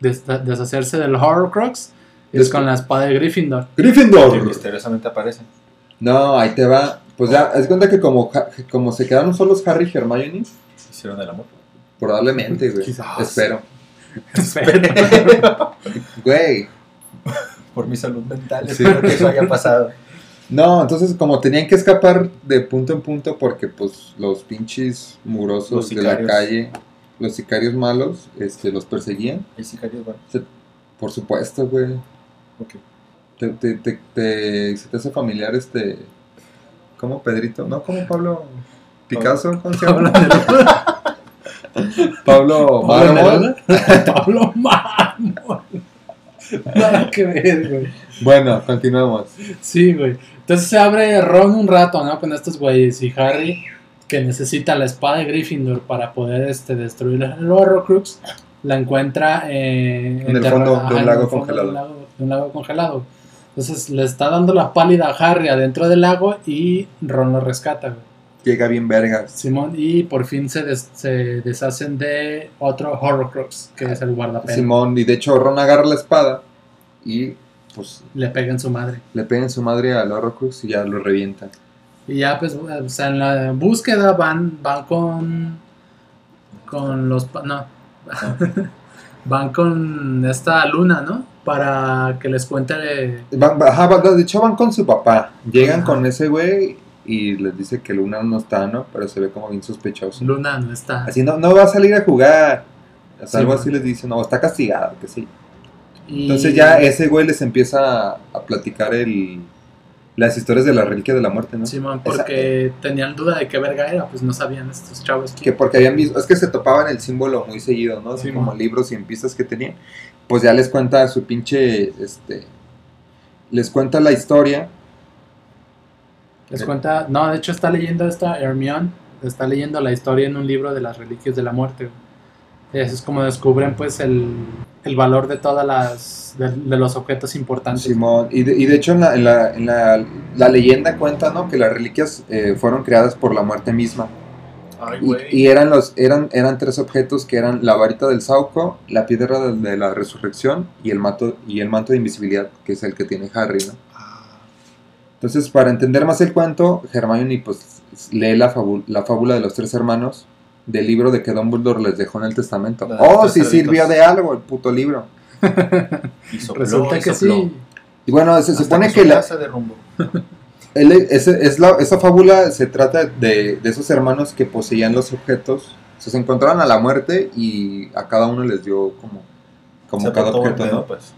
deshacerse del Horrocrux. Es con la espada de Gryffindor. Que Gryffindor misteriosamente aparecen. no ahí te va pues ya es cuenta que como como se quedaron solos Harry y Hermione Hicieron el amor. probablemente güey Quizás. espero (laughs) Espera. (laughs) güey Por mi salud mental, Sí. espero que eso haya pasado. No, entonces como tenían que escapar de punto en punto porque pues los pinches murosos Los de la calle, los sicarios malos, este, los perseguían. Hay sicarios, bueno. Por supuesto, güey. Ok. Te, te, te, te- se te hace familiar este... ¿Cómo Pedrito? No, como Pablo Picasso, ¿cómo se llama? Pablo Pablo Mármol. (laughs) Pablo Mármol. Nada que ver, güey. Bueno, continuamos. Sí, güey. Entonces se abre Ron un rato, ¿no? Con estos güeyes y Harry, que necesita la espada de Gryffindor para poder este, destruir el Horrocrux, la encuentra eh, En el fondo de un lago congelado. de un lago- de un lago congelado. Entonces le está dando la pálida a Harry adentro del lago y Ron lo rescata, güey. Llega bien vergas. Simón, y por fin se, des- se deshacen de otro Horrocrux, que es el guardapelo. Simón, y de hecho Ron agarra la espada y pues Le pega en su madre. le pega en su madre al Horrocrux y ya lo revienta. Y ya, pues, o sea, en la búsqueda van, van con. con los. No. (laughs) van con esta luna, ¿no? Para que les cuente. Van- ajá, van- de hecho van con su papá. Llegan Ajá. con ese güey y les dice que Luna no está, ¿no? Pero se ve como bien sospechoso. Luna no está. Así no, no va a salir a jugar. O sea, Sí, algo man. así les dice, no, está castigado, que sí. Y- Entonces ya ese güey les empieza a, platicar el, las historias de la reliquia de la muerte, ¿no? Simón, Esa- porque tenían duda de qué verga era, pues no sabían estos chavos. que porque habían visto, es que se topaban el símbolo muy seguido, ¿no? Sí, como man. libros y en pistas que tenían. Pues ya les cuenta su pinche, este, les cuenta la historia. Les cuenta. No, de hecho está leyendo esta Hermione. Está leyendo la historia en un libro de las reliquias de la muerte. Eso es como descubren, pues, el, el valor de todas las. de, de los objetos importantes. Simón, y de, y de hecho en, la, en, la, en la- la leyenda cuenta, ¿no? Que las reliquias eh, fueron creadas por la muerte misma. Ay, Y, y eran los eran eran tres objetos que eran la varita del Sauco, la piedra de, de la resurrección y el manto y el manto de invisibilidad, que es el que tiene Harry, ¿no? Entonces, para entender más el cuento, Hermione pues lee la, la fábula de los tres hermanos del libro de que Dumbledore les dejó en el testamento. De Oh, sí cerditos. sirvió de algo el puto libro. (laughs) y sopló, Resulta y que sopló. sí. Y bueno, se Hasta supone su que la, casa derrumbó. (laughs) Él- ese- es la- esa fábula se trata de, de esos hermanos que poseían los objetos. O sea, se encontraron a la muerte y a cada uno les dio como, como Se cada objeto. pedo, ¿no? pues.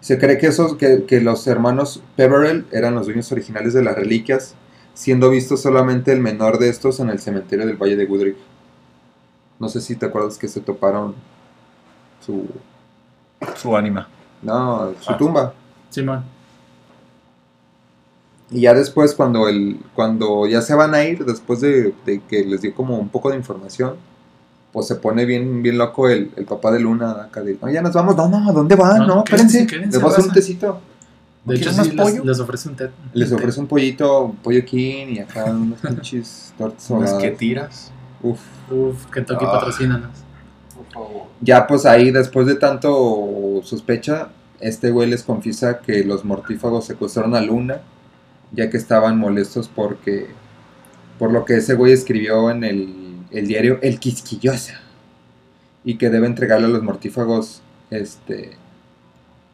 Se cree que, esos, que, que los hermanos Peverell eran los dueños originales de las reliquias, siendo visto solamente el menor de estos en el cementerio del Valle de Goodrich. No sé si te acuerdas que se toparon su, Su ánima. no, su Ah. tumba. Simón. Y ya después, cuando, el, cuando ya se van a ir, después de, de que les dio como un poco de información, pues se pone bien, bien loco el, el papá de Luna acá de, no, ya nos vamos, no, no, ¿a dónde van? No, No, quédense, espérense, les voy a hacer un tecito. De hecho, ¿Quieres sí, les, pollo? les ofrece un té. Les ofrece un pollito, un pollo king y acá unos pinches (laughs) tortas Unas que tiras. Uf. Uf, Kentucky Ah. patrocínanos. Por favor. Ya pues ahí, después de tanto sospecha, este güey les confiesa que los mortífagos secuestraron a Luna, ya que estaban molestos porque, por lo que ese güey escribió en el, el diario El Quisquillosa, y que debe entregarle a los mortífagos, este,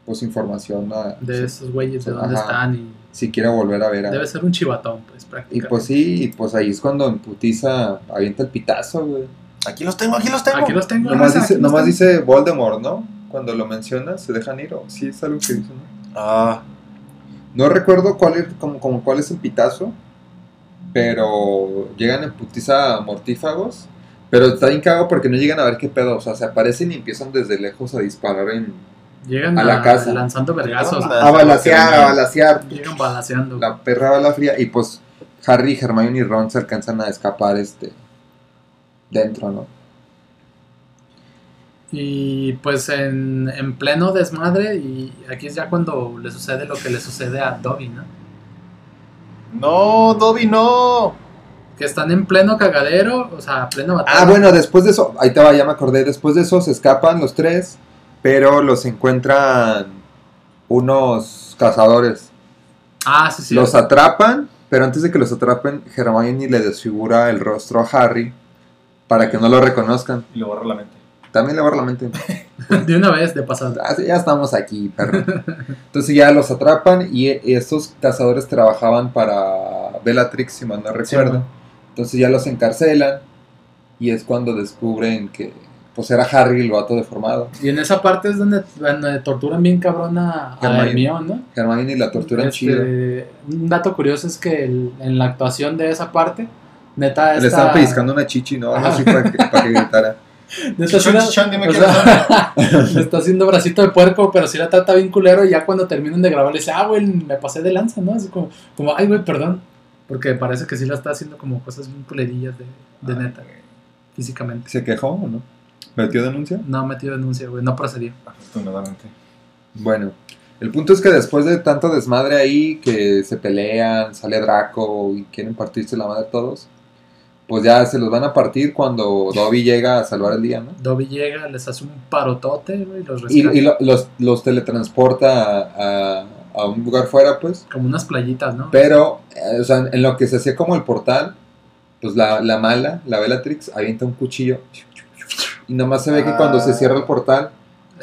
pues información a, De si, esos güeyes, de dónde Ajá. están. Y si quiere volver a ver a... debe ser un chivatón, pues, Y prácticamente. pues sí, y pues ahí es cuando en putiza avienta el pitazo, güey. Aquí los tengo, aquí los tengo. Aquí los tengo. Nomás, raza, dice, aquí los nomás tengo. dice Voldemort, ¿no? Cuando lo menciona, se dejan ir, o sí es algo que dice, ¿no? Ah, No recuerdo cuál es, como, como cuál es el pitazo, pero llegan en putiza mortífagos, pero está bien cagado porque no llegan a ver qué pedo, o sea, se aparecen y empiezan desde lejos a disparar en... Llegan a a, la casa. lanzando vergazos. Ah, A balasear, a balasear. Llegan balaseando. La perra bala fría, y pues Harry, Hermione y Ron se alcanzan a escapar, este, dentro, ¿no? Y pues en, en pleno desmadre, y aquí es ya cuando le sucede lo que le sucede a Dobby, ¿no? No, Dobby, no. Que están en pleno cagadero, o sea, pleno batalla. Ah, bueno, después de eso, ahí te va, ya me acordé, después de eso se escapan los tres, pero los encuentran unos cazadores. Ah, sí, sí. Los atrapan, pero antes de que los atrapen, Hermione le desfigura el rostro a Harry para que no lo reconozcan. Y le borra la mente. También le borra la mente. (laughs) De una vez, de pasada. Ah, sí, ya estamos aquí, perro. Entonces ya los atrapan y y estos cazadores trabajaban para Bellatrix, si mal no recuerdo. man. Entonces ya los encarcelan y es cuando descubren que pues era Harry el vato deformado. Y en esa parte es donde, donde torturan bien cabrón a, Hermione. ¿no? Hermione la torturan Este, chido. Un dato curioso es que el- en la actuación de esa parte, neta, Le esta, estaban pellizcando una chichi, ¿no? Así para que, para que gritara. (laughs) Le está Chichón, haciendo- chichón, dime o qué sea, le (laughs) está haciendo bracito de puerco, pero si la trata bien culero. Y ya cuando terminan de grabar, le dice, ah, güey, me pasé de lanza, ¿no? Así como, como ay, güey, perdón. Porque parece que sí la está haciendo como cosas bien culerillas de, de neta, físicamente. ¿Se quejó o no? ¿Metió denuncia? No metió denuncia, güey, no procedió. Afortunadamente. Bueno, el punto es que después de tanto desmadre ahí, que se pelean, sale Draco y quieren partirse la madre todos, pues ya se los van a partir cuando Dobby llega a salvar el día, ¿no? Dobby llega, les hace un parotote, güey, los Y, rescata. y lo- los, los teletransporta a, a- a un lugar fuera, pues. Como unas playitas, ¿no? Pero, eh, o sea, en lo que se hacía como el portal, pues la, la mala, la Bellatrix, avienta un cuchillo. Y nomás se ve que cuando se cierra el portal,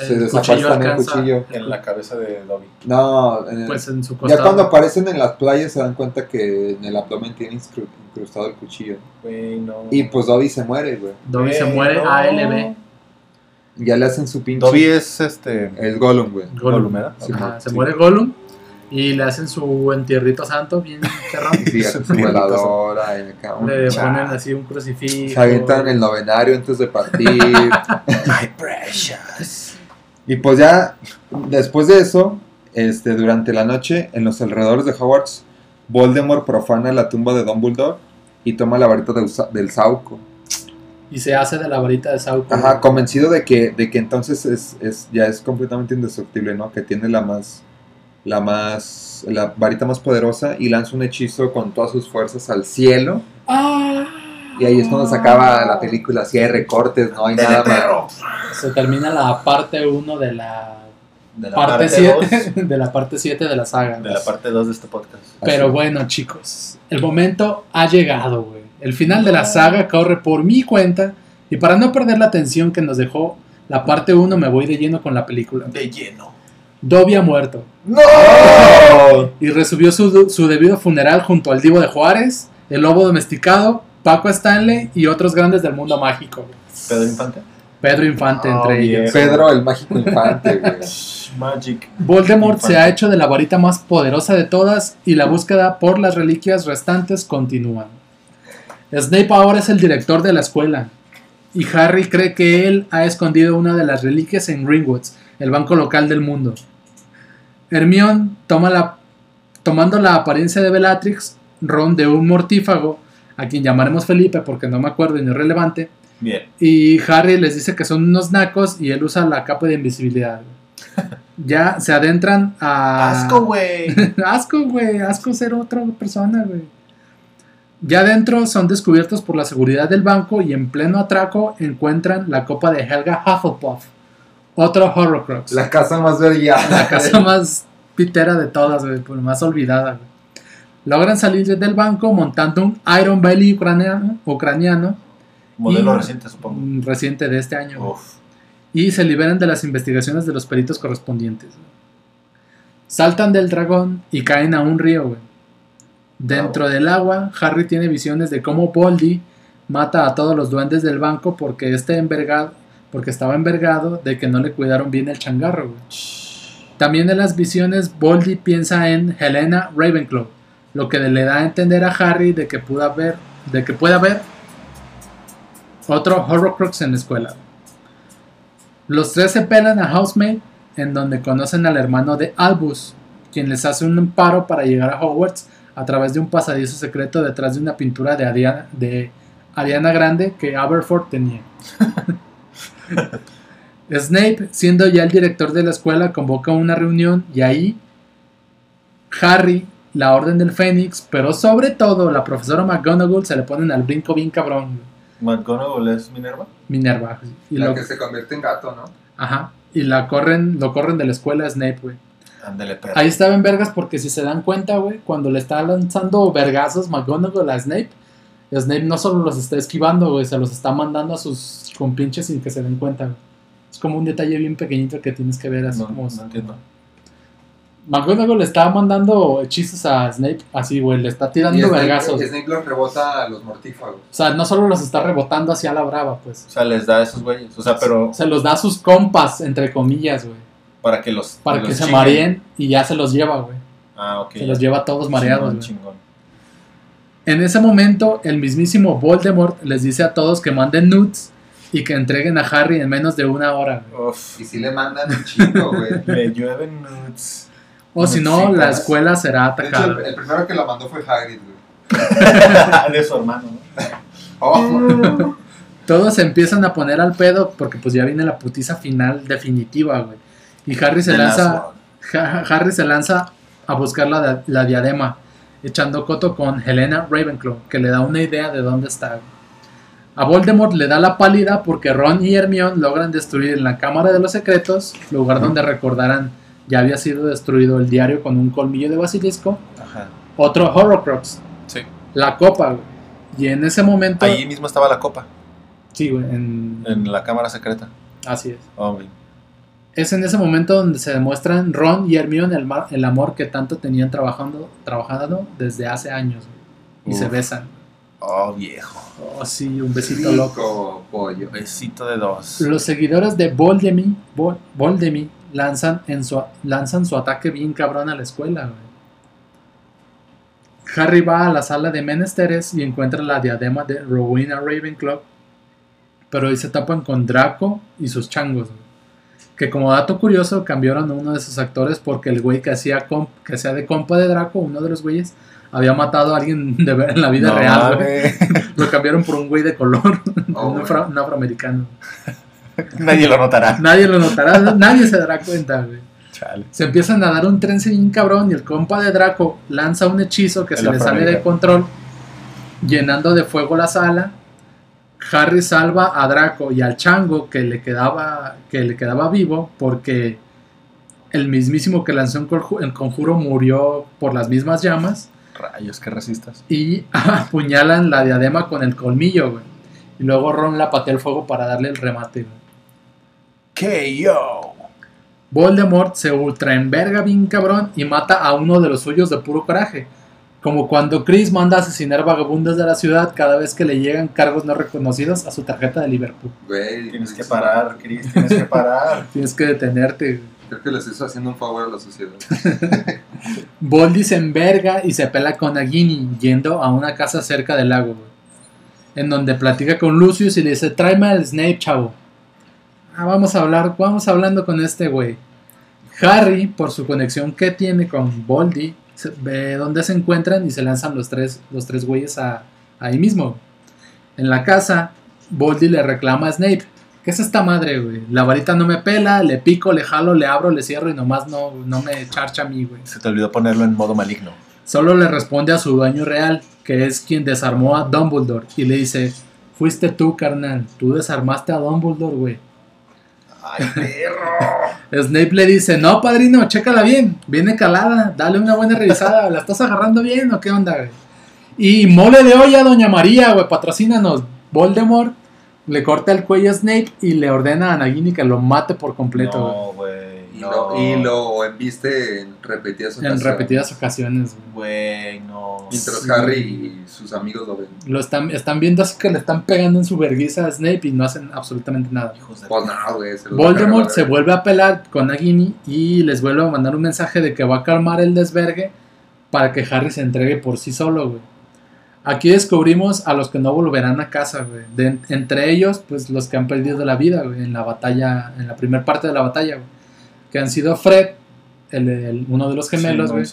se El desaparece cuchillo también el cuchillo. En la cabeza de Dobby. No, en el- Pues en su ya costado. cuando aparecen en las playas se dan cuenta que en el abdomen tiene incru- incrustado el cuchillo. No. Y pues Dobby se muere, güey. Dobby se muere no. ALB. Ya le hacen su pinche... Dobby es este. Es Gollum, güey. Gollum. ¿verdad? Sí, Ajá, se sí. muere Gollum y le hacen su entierrito santo bien (laughs) perrón. Sí, su veladora le ponen así un crucifijo. Se avientan el novenario antes de partir. (laughs) (laughs) My precious. Y pues ya, después de eso, este, durante la noche, en los alrededores de Hogwarts, Voldemort profana la tumba de Dumbledore y toma la varita del, sa- del Sauco. Y se hace de la varita de Sauco. Ajá, convencido de que, de que entonces es, es, ya es completamente indestructible, ¿no? Que tiene la más, la más, la varita más poderosa y lanza un hechizo con todas sus fuerzas al cielo. ¡Ah! Y ahí es cuando se acaba la película, así hay recortes, no hay Dele, nada más. perro. Se termina la parte 1 de la De la parte parte 7 2. (laughs) de la parte 7 de la saga. De la parte 2 de este podcast. Pero Así. bueno, chicos, el momento ha llegado, güey. El final de la saga corre por mi cuenta y para no perder la atención que nos dejó la parte 1 me voy de lleno con la película. De lleno. Dobby ha muerto ¡No! y recibió su, su debido funeral junto al Divo de Juárez, el Lobo Domesticado, Paco Stanley y otros grandes del mundo mágico. Pedro Infante. Pedro Infante Oh, entre ellos. Pedro el mágico infante, güey. (laughs) Magic. Voldemort se ha hecho de la varita más poderosa de todas y la búsqueda por las reliquias restantes continúa. Snape ahora es el director de la escuela y Harry cree que él ha escondido una de las reliquias en Greenwoods, el banco local del mundo. Hermione toma la, tomando la apariencia de Bellatrix, Ron de un mortífago, a quien llamaremos Felipe porque no me acuerdo y no es relevante, Bien. y Harry les dice que son unos nacos y él usa la capa de invisibilidad. (laughs) Ya se adentran a... Asco, güey. (laughs) asco, güey. Asco ser otra persona, güey. Ya adentro son descubiertos por la seguridad del banco y en pleno atraco encuentran la copa de Helga Hufflepuff. Otro Horrocrux. La casa más brillante. La casa más pitera de todas, güey, más olvidada, güey. Logran salir del banco montando un Iron Belly ucraniano, ucraniano Modelo Y- reciente, supongo. mm, reciente de este año. Uf. y se liberan de las investigaciones de los peritos correspondientes. Saltan del dragón y caen a un río. güey. Dentro del agua, Harry tiene visiones de cómo Boldy mata a todos los duendes del banco porque, este envergado, porque estaba envergado de que no le cuidaron bien el changarro. güey. También en las visiones, Boldy piensa en Helena Ravenclaw, lo que le da a entender a Harry de que pueda haber, de que puede haber otro Horrocrux en la escuela. Los tres se pelan a Housemaid, en donde conocen al hermano de Albus, quien les hace un paro para llegar a Hogwarts a través de un pasadizo secreto detrás de una pintura de Ariana, de Ariana Grande que Aberforth tenía. (laughs) Snape, siendo ya el director de la escuela, convoca una reunión y ahí Harry, la Orden del Fénix, pero sobre todo la profesora McGonagall se le ponen al brinco bien cabrón. McGonagall es Minerva. Minerva. Y La lo, que se convierte en gato, ¿no? Ajá. Y la corren, lo corren de la escuela a Snape, güey. Ándale, perro. Ahí estaba en vergas porque si se dan cuenta, güey, cuando le está lanzando vergazos McGonagall a Snape, Snape no solo los está esquivando, güey, se los está mandando a sus compinches sin que se den cuenta, güey. Es como un detalle bien pequeñito que tienes que ver así No, como... no entiendo. McGonagall le estaba mandando hechizos a Snape así, güey, le está tirando Snape, vergazos. Snape los rebota a los mortífagos. O sea, no solo los está rebotando hacia la brava, pues. O sea, les da a esos güeyes. O sea, pero Se los da a sus compas, entre comillas, güey. para que los. Para los que se mareen y ya se los lleva, güey. Ah, ok. Se los lleva a todos mareados, Chingón, güey. chingón. En ese momento, el mismísimo Voldemort les dice a todos que manden nudes y que entreguen a Harry en menos de una hora. güey. Uf, Y si le mandan un chingo, güey. (laughs) le llueven nudes. O si no, la escuela será De hecho, atacada. el, el primero que la mandó fue Hagrid, güey. (laughs) de su hermano, ¿no? (laughs) Oh, (laughs) Todos se empiezan a poner al pedo porque pues ya viene la putiza final definitiva, güey. Y Harry se lanza, Harry se lanza a buscar la, la diadema, echando coto con Helena Ravenclaw, que le da una idea de dónde está. güey. A Voldemort le da la pálida porque Ron y Hermione logran destruir en la Cámara de los Secretos, lugar donde recordarán ya había sido destruido el diario con un colmillo de basilisco, Ajá. otro Horrocrux, Sí. la copa, güey. Y en ese momento... Ahí mismo estaba la copa, Sí, güey, en- en la cámara secreta. así es. Oh, güey. Es en ese momento donde se demuestran Ron y Hermione el, ma- el amor que tanto tenían trabajando, trabajando desde hace años. güey. Y se besan. Oh, viejo. Oh, sí, un besito loco. pollo. Besito de dos. Los seguidores de Voldemort, Vol- Voldemort lanzan, en su, lanzan su ataque bien cabrón a la escuela. güey. Harry va a la sala de menesteres y encuentra la diadema de Rowena Ravenclaw, pero ahí se tapan con Draco y sus changos. güey. Que como dato curioso cambiaron a uno de sus actores porque el güey que hacía, que hacía de compa de Draco, uno de los güeyes, había matado a alguien de ver en la vida No real. güey. (laughs) Lo cambiaron por un güey de color, Oh, (laughs) un, afro- un afroamericano. Nadie lo notará. Nadie lo notará, nadie se dará cuenta, güey. Chale. Se empiezan a dar un trence bien cabrón y el compa de Draco lanza un hechizo que se le sale de control, llenando de fuego la sala. Harry salva a Draco y al chango que le quedaba, que le quedaba vivo porque el mismísimo que lanzó el conjuro murió por las mismas llamas Rayos, que resistas. y (laughs) apuñalan la diadema con el colmillo, güey. Y luego Ron la patea el fuego para darle el remate, güey. K.O. Voldemort se ultra enverga bien cabrón y mata a uno de los suyos de puro coraje. Como cuando Chris manda a asesinar vagabundos de la ciudad cada vez que le llegan cargos no reconocidos a su tarjeta de Liverpool. Güey, Tienes que parar, Chris, tienes que parar. (laughs) Tienes que detenerte. Creo que les hizo haciendo un favor a la sociedad. (laughs) Voldy se enverga y se pela con Nagini yendo a una casa cerca del lago. güey, En donde platica con Lucius y le dice, tráeme al Snape, chavo. Ah, vamos a hablar, vamos hablando con este güey. Harry, por su conexión que tiene con Voldy, se- ve dónde se encuentran y se lanzan los tres, los tres güeyes a, ahí mismo. En la casa, Voldy le reclama a Snape. ¿Qué es esta madre, güey? La varita no me pela, le pico, le jalo, le abro, le cierro y nomás no, no me charcha a mí, güey. Se te olvidó ponerlo en modo maligno. Solo le responde a su dueño real, que es quien desarmó a Dumbledore, y le dice, fuiste tú, carnal, tú desarmaste a Dumbledore, güey. ¡Ay, perro! (laughs) Snape le dice, no, padrino, chécala bien, viene calada, dale una buena revisada, ¿la estás agarrando bien o qué onda, güey? Y mole de olla, doña María, güey, patrocínanos. Voldemort le corta el cuello a Snape y le ordena a Nagini que lo mate por completo, güey. No, güey. Y, no. lo, y lo embiste en repetidas En ocasiones. repetidas ocasiones, güey. No. Mientras Sí. Harry y sus amigos lo ven. Lo están, están viendo así que le están pegando en su vergüenza a Snape y no hacen absolutamente nada. Hijos de Pues no, güey. Voldemort cargar, se vuelve a pelar con Nagini y les vuelve a mandar un mensaje de que va a calmar el desvergue para que Harry se entregue por sí solo, güey. Aquí descubrimos a los que no volverán a casa, güey. De- entre ellos, pues los que han perdido la vida, güey, en la batalla, en la primera parte de la batalla, güey. Que han sido Fred, el- el- uno de los gemelos, güey.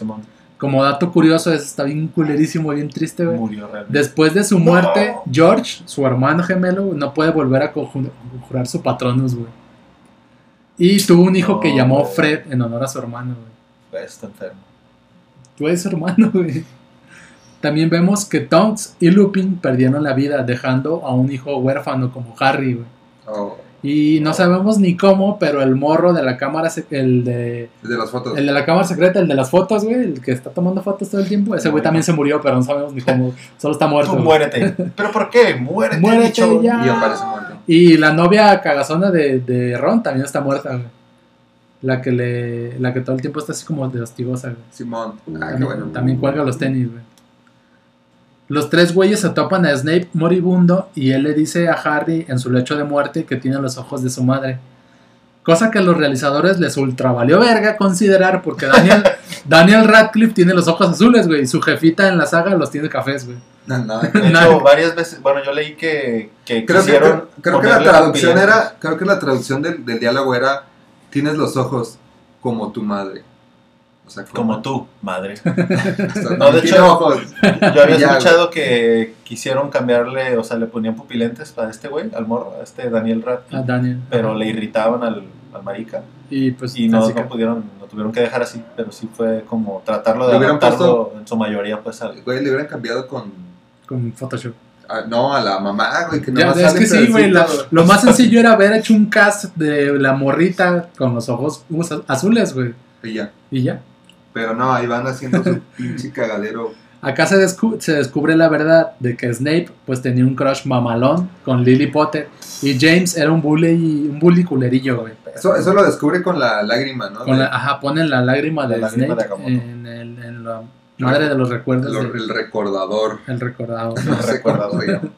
Como dato curioso, es, está bien culerísimo, bien triste, güey. Murió realmente. Después de su muerte, George, su hermano gemelo, no puede volver a conju- conjurar su patronus, güey. Y tuvo un hijo que llamó güey. Fred en honor a su hermano, güey. Güey, Está enfermo. Tú eres su hermano, (laughs) güey. También vemos que Tonks y Lupin perdieron la vida, dejando a un hijo huérfano como Harry, güey. Oh, Y no sabemos ni cómo, pero el morro de la cámara, el de, el de las fotos. el de la cámara secreta, el de las fotos, güey, el que está tomando fotos todo el tiempo, ese güey también se murió, pero no sabemos ni cómo, (laughs) solo está muerto. Tú muérete. ¿Pero por qué? Muérete, Muérete bicho. ya. Y aparece muerto. Y la novia cagazona de, de Ron también está muerta, güey. La que le. La que todo el tiempo está así como de hostigosa, güey. Simón. Ah, qué También, bueno. también cuelga los tenis, güey. Los tres güeyes se topan a Snape moribundo y él le dice a Harry en su lecho de muerte que tiene los ojos de su madre. Cosa que a los realizadores les ultra valió verga considerar porque Daniel, (laughs) Daniel Radcliffe tiene los ojos azules, güey, y su jefita en la saga los tiene cafés, güey. No, no, (laughs) De hecho, varias veces, bueno, yo leí que, que Creo que, creo, creo que la traducción era, creo que la traducción del, del diálogo era, tienes los ojos como tu madre. O sea, Como tú, madre. (laughs) No, de hecho- ojos. Yo había (laughs) escuchado que quisieron cambiarle, o sea, le ponían pupilentes a este güey, al morro, a este Daniel Rat, A Daniel. pero le irritaban al, al marica Y pues y no, no pudieron, lo tuvieron que dejar así, pero sí fue como tratarlo de adaptarlo en su mayoría pues al... Güey, le hubieran cambiado con, con Photoshop. a- no, a la mamá, güey, que Ya, nomás es sale que sí, güey. la- pedacito. Lo más sencillo era haber hecho un cast de la morrita con los ojos azules, güey. Y ya. Y ya. Pero no, ahí van haciendo su (laughs) pinche cagadero. Acá se, descu- se descubre la verdad de que Snape pues tenía un crush mamalón con Lily Potter y James era un bully, un bully culerillo, güey. Eso, eso lo descubre con la lágrima, ¿no? Con la- ajá, ponen la lágrima La de lágrima Snape de en, el- en la madre de los recuerdos lo- el recordador. el Recordador. (laughs) se llama.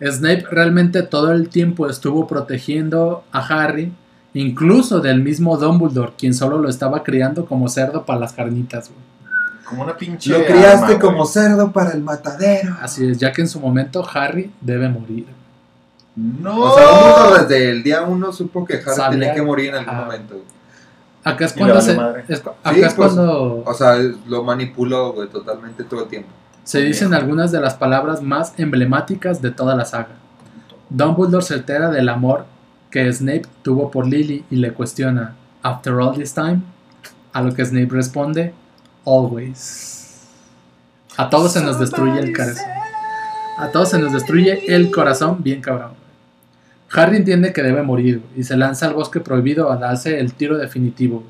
(laughs) Snape realmente todo el tiempo estuvo protegiendo a Harry, incluso del mismo Dumbledore, quien solo lo estaba criando como cerdo para las carnitas, güey. Como una pinche... Lo criaste arma, como güey. cerdo para el matadero. Así es, ya que en su momento Harry debe morir. No. O sea, Dumbledore desde el día uno supo que Harry Sabía- tenía que morir en algún Ah. momento. Acá es cuando se, es- acá Sí, es pues, cuando O sea, lo manipuló, güey, totalmente todo el tiempo. se dicen algunas de las palabras más emblemáticas de toda la saga. Dumbledore se entera del amor que Snape tuvo por Lily y le cuestiona, After all this time, a lo que Snape responde, Always. A todos se nos destruye el corazón. A todos se nos destruye el corazón, bien cabrón. Harry entiende que debe morir y se lanza al bosque prohibido a darse el tiro definitivo.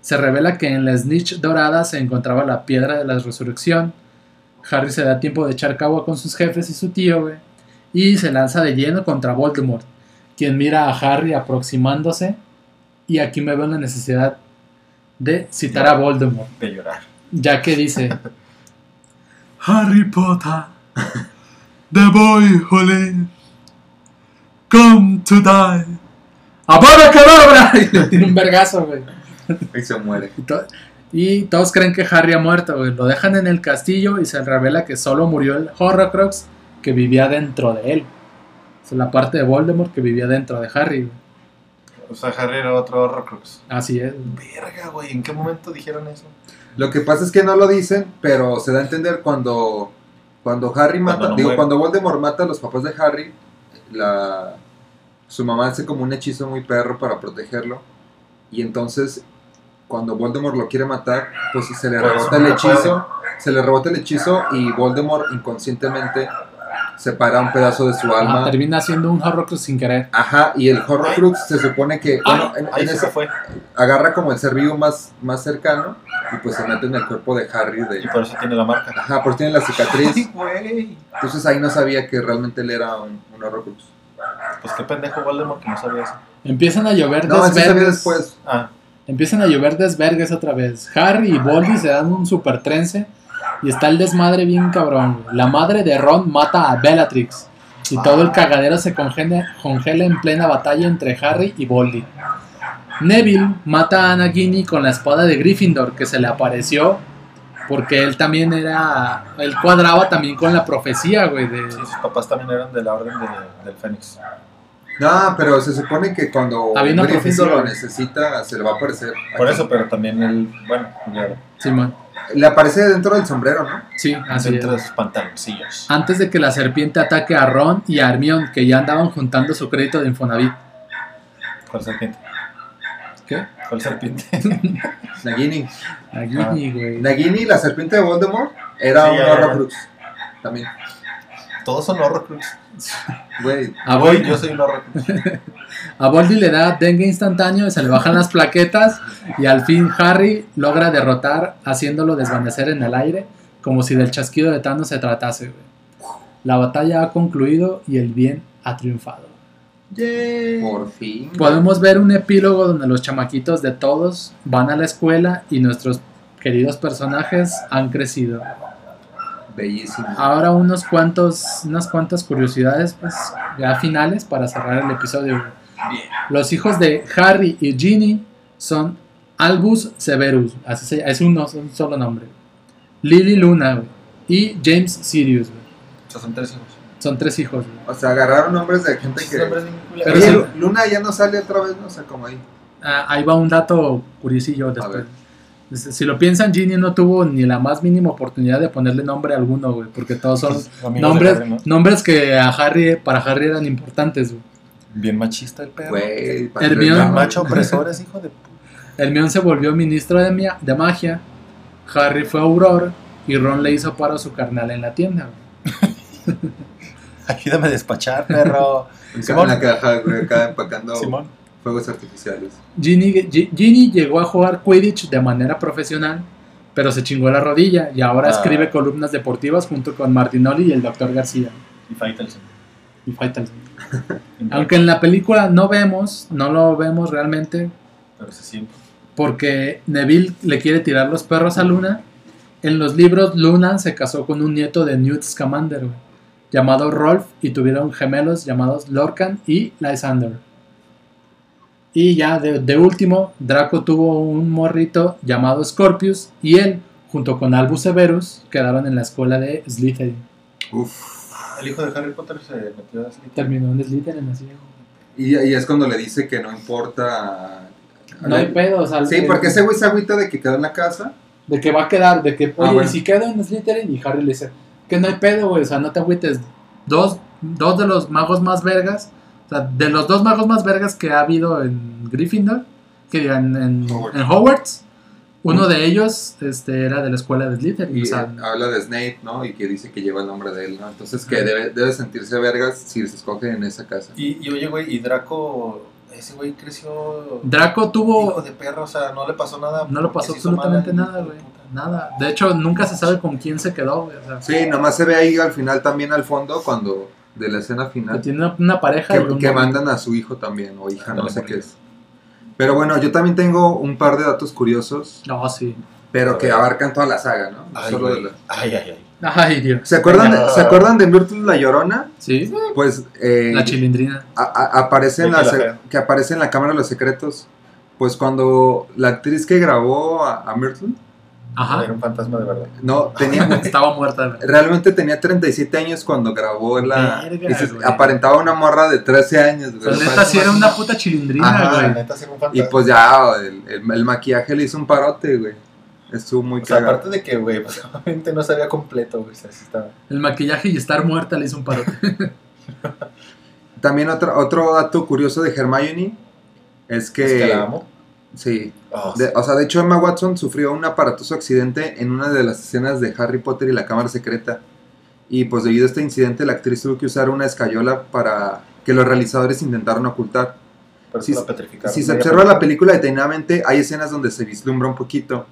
Se revela que en la snitch dorada se encontraba la piedra de la resurrección. Harry se da tiempo de echar cagua con sus jefes y su tío, güey, y se lanza de lleno contra Voldemort, quien mira a Harry aproximándose. Y aquí me veo en la necesidad de citar a Voldemort, De llorar. ya que dice: (laughs) Harry Potter, the boy who lived, come to die. ¡Avada Kedavra! (laughs) Y le tira un vergazo, güey. Y se muere. Y, to- y todos creen que Harry ha muerto, güey. Lo dejan en el castillo y se revela que solo murió el Horrocrux que vivía dentro de él. Es la parte de Voldemort que vivía dentro de Harry, güey. O sea, Harry era otro Horrocrux. Así es. Verga, güey, ¿en qué momento dijeron eso? Lo que pasa es que no lo dicen, pero se da a entender cuando, cuando Harry Cuando mata, no digo, muere. cuando Voldemort mata a los papás de Harry, la, su mamá hace como un hechizo muy perro para protegerlo. Y entonces, cuando Voldemort lo quiere matar, pues se le Por rebota el no hechizo, se le rebota el hechizo y Voldemort inconscientemente separa un pedazo de su Ah, alma. termina siendo un Horrocrux sin querer. Ajá, y el Horrocrux se supone que, bueno, en, Ahí en se ese- fue. agarra como el ser vivo más, más cercano y pues se mete en el cuerpo de Harry Y de... por eso tiene la marca. Ajá, porque tiene la cicatriz. (laughs) Ay, güey. Entonces ahí no sabía que realmente él era un, un Horrocrux. Pues qué pendejo Voldemort que no sabía eso. Empiezan a llover No, desvergues. después. Ah, Empiezan a llover desvergues otra vez. Harry y Voldy se dan un super trence y está el desmadre bien cabrón. La madre de Ron mata a Bellatrix y todo el cagadero se congela, congela en plena batalla entre Harry y Voldy. Neville mata a Nagini con la espada de Gryffindor que se le apareció porque él también era, él cuadraba también con la profecía, güey, de... sí, sus papás también eran de la orden de- del Fénix. No, pero se supone que cuando Gryffindor profecía. lo necesita, se le va a aparecer. Por aquí. eso, pero también él, bueno, claro, Simón. Le aparece dentro del sombrero, ¿no? Sí, así es. dentro de sus pantaloncillos. Antes de que la serpiente ataque a Ron y a Hermione, que ya andaban juntando su crédito de Infonavit. ¿Cuál serpiente? ¿Qué? ¿Cuál serpiente? (laughs) Nagini. Nagini, güey. Nagini, la serpiente de Voldemort, era Sí, un. Horrocrux. También. Todos son Horrocrux. Güey, A yo soy Voldy le da dengue instantáneo y se le bajan las plaquetas y al fin Harry logra derrotar haciéndolo desvanecer en el aire como si del chasquido de Thanos se tratase. güey. La batalla ha concluido y el bien ha triunfado. por fin. Podemos ver un epílogo donde los chamaquitos de todos van a la escuela y nuestros queridos personajes han crecido. Bellísimo. Ahora unos cuantos, unas cuantas curiosidades, pues, ya finales para cerrar el episodio. güey. Los hijos de Harry y Ginny son Albus Severus, así se, es un, solo nombre. Lily Luna güey, y James Sirius. güey. sea, son tres hijos. Son tres hijos, güey. O sea, agarraron nombres de gente que. Bien Pero Oye, Luna ya no sale otra vez, ¿no? O sea, como ahí. Ah, ahí va un dato curiosillo después. ver. Si lo piensan, Ginny no tuvo ni la más mínima oportunidad de ponerle nombre a alguno, güey, porque todos son Pues, nombres, Harry, ¿no? nombres que a Harry, para Harry eran importantes, güey. Bien machista el perro. Güey, No. macho opresor es hijo de puta. Hermione se volvió ministro de, mia- de magia, Harry fue auror y Ron le hizo paro a su carnal en la tienda, güey. (laughs) Ayúdame a despachar, perro. (laughs) Simón. la caja, güey, acá empacando Simón. Fuegos artificiales. Ginny, Gi- Ginny llegó a jugar Quidditch de manera profesional, pero se chingó la rodilla y ahora Ah. escribe columnas deportivas junto con Martinoli y el Dr. García. Y Faitelson. Y Faitelson. (laughs) Aunque en la película no vemos, no lo vemos realmente, Pero se siente. porque Neville le quiere tirar los perros a Luna. En los libros, Luna se casó con un nieto de Newt Scamander, llamado Rolf, y tuvieron gemelos llamados Lorcan y Lysander. Y ya de, de último, Draco tuvo un morrito llamado Scorpius, y él, junto con Albus Severus, quedaron en la escuela de Slytherin. Uf. El hijo de Harry Potter se metió a Slytherin. Terminó en Slytherin así. Y, y es cuando le dice que no importa. No hay pedo, o sea, Sí, el- porque ese güey se agüita de que quedó en la casa. De que va a quedar, de que, oye, Ah, bueno. ¿y si quedo en Slytherin? Y Harry le dice, que no hay pedo, güey, o sea, no te agüites. Dos, dos de los magos más vergas, o sea, de los dos magos más vergas que ha habido en Gryffindor, que digan en, Hogwarts. en Hogwarts, uno de ellos este, era de la escuela de Slytherin. Y o sea, eh, habla de Snape, ¿no? Y que dice que lleva el nombre de él, ¿no? Entonces que debe, debe sentirse vergas si se escoge en esa casa. Y, y oye, güey, y Draco, ese güey creció. Draco hijo tuvo... de perro, o sea, no le pasó nada. No le pasó absolutamente mala, nada, hijo güey. Nada. De hecho, nunca se sabe con quién se quedó, güey. O sea, Sí, nomás se ve ahí al final también al fondo cuando de la escena que final tiene una, una pareja que, que mandan a su hijo también o hija, no sé qué es. Pero bueno, yo también tengo un par de datos curiosos, No, sí. pero que abarcan toda la saga, ¿no? Ay, Solo de la- ay, ay, ay. Ay, Dios. ¿Se acuerdan, de. ¿Se acuerdan de Myrtle la Llorona? Sí, Pues eh, la chilindrina. a- a- aparece en la la se- Fea. que aparece en la Cámara de los Secretos. Pues cuando la actriz que grabó a, a Myrtle, Ajá. Era un fantasma de verdad. no, tenía, (laughs) Estaba muerta. realmente tenía 37 años cuando grabó la... Verga, y se- güey. aparentaba una morra de 13 años. O güey. sea, neta, sí era una puta chilindrina, Ajá, La güey. neta, sí era un fantasma. Y pues ya, el, el- el maquillaje le hizo un parote, güey. Estuvo muy O sea, cagado. aparte de que, güey, pues (laughs) obviamente no sabía completo, güey. O sea, sí estaba. El maquillaje y estar muerta le hizo un parote. También otro, otro dato curioso de Hermione es que... Es que la amo. Sí. Oh, De- o sea, de hecho Emma Watson sufrió un aparatoso accidente en una de las escenas de Harry Potter y la Cámara Secreta. Y pues debido a este incidente la actriz tuvo que usar una escayola para que los realizadores intentaron ocultar. si-. Si se observa la película detenidamente, hay escenas donde se vislumbra un poquito.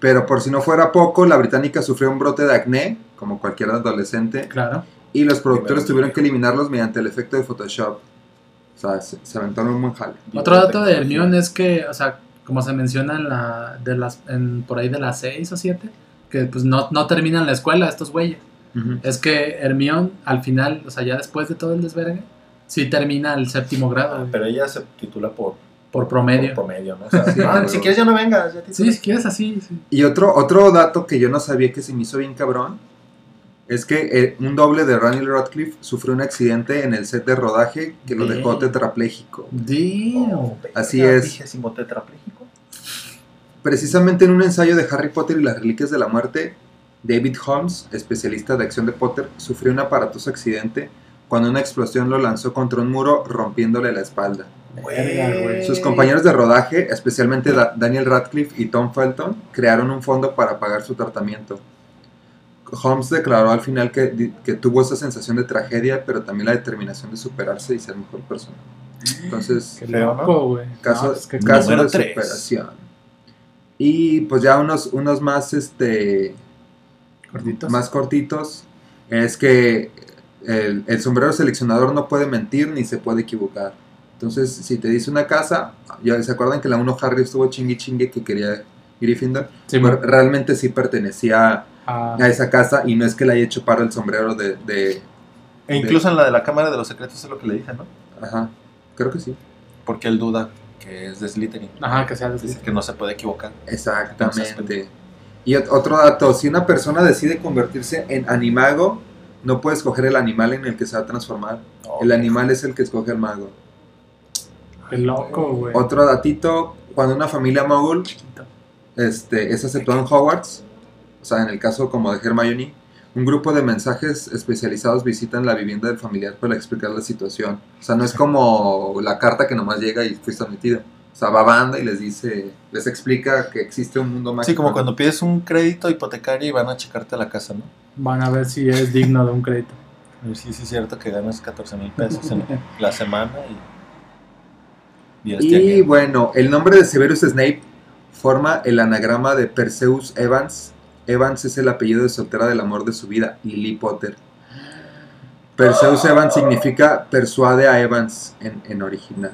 Pero por si no fuera poco, la británica sufrió un brote de acné, como cualquier adolescente, Claro. y los productores tuvieron que eliminarlos mediante el efecto de Photoshop. O sea, se, se aventaron un buen jale. Otro dato de. Hermione es que, o sea, como se menciona en la, de las, en, por ahí de las 6 o 7, que pues no, no terminan la escuela estos güeyes. Es que Hermione, al final, o sea, ya después de todo el desvergue, sí termina el séptimo grado, Ah, Pero ella se titula por, por promedio. por promedio, ¿no? O sea, (laughs) Sí, ah, si quieres ya no vengas. Ya Sí, si quieres así, sí. Y otro, otro dato que yo no sabía que se me hizo bien cabrón es que eh, un doble de Daniel Radcliffe sufrió un accidente en el set de rodaje que lo dejó tetrapléjico. Oh, Así es. tetrapléjico. Precisamente en un ensayo de Harry Potter y las Reliquias de la Muerte, David Holmes, especialista de acción de Potter, sufrió un aparatoso accidente cuando una explosión lo lanzó contra un muro rompiéndole la espalda. Sus compañeros de rodaje, especialmente Da- Daniel Radcliffe y Tom Felton, crearon un fondo para pagar su tratamiento. Holmes declaró al final que, que tuvo esa sensación de tragedia, pero también la determinación de superarse y ser mejor persona. Entonces, Qué loco, güey. caso, No, es que- caso Número de tres. superación. Y pues ya unos, unos más, este, Cortitos. más cortitos, es que el, el sombrero seleccionador no puede mentir ni se puede equivocar. Entonces, si te dice una casa, ya se acuerdan que la 1 Harry estuvo chingue chingue que quería Gryffindor, Sí, Pero realmente sí pertenecía Ah, a esa casa y no es que le haya hecho paro el sombrero de, de- E incluso en la de la Cámara de los Secretos es lo que le dije, ¿no? ajá, creo que sí. Porque él duda que es de Slytherin. Ajá, que sea de Dice que no se puede equivocar. Exactamente. Y ot- otro dato, si una persona decide convertirse en animago, no puede escoger el animal en el que se va a transformar. El animal es el que escoge al mago. Qué loco, güey. Otro datito, cuando una familia mogul este, es aceptada en Hogwarts, o sea, en el caso como de Hermione, un grupo de mensajes especializados visitan la vivienda del familiar para explicar la situación. O sea, no es como la carta que nomás llega y fuiste admitido. O sea, va banda y les dice, les explica que existe un mundo mágico. Sí, como cuando pides un crédito hipotecario y van a checarte la casa, ¿no? Van a ver si es digno de un crédito. A ver si sí es cierto que ganas 14 mil pesos en la semana y... y eres Y bueno, el nombre de Severus Snape forma el anagrama de Perseus Evans. Evans es el apellido de soltera del amor de su vida, Lily Potter. Perseus Evans significa persuade a Evans en, en original.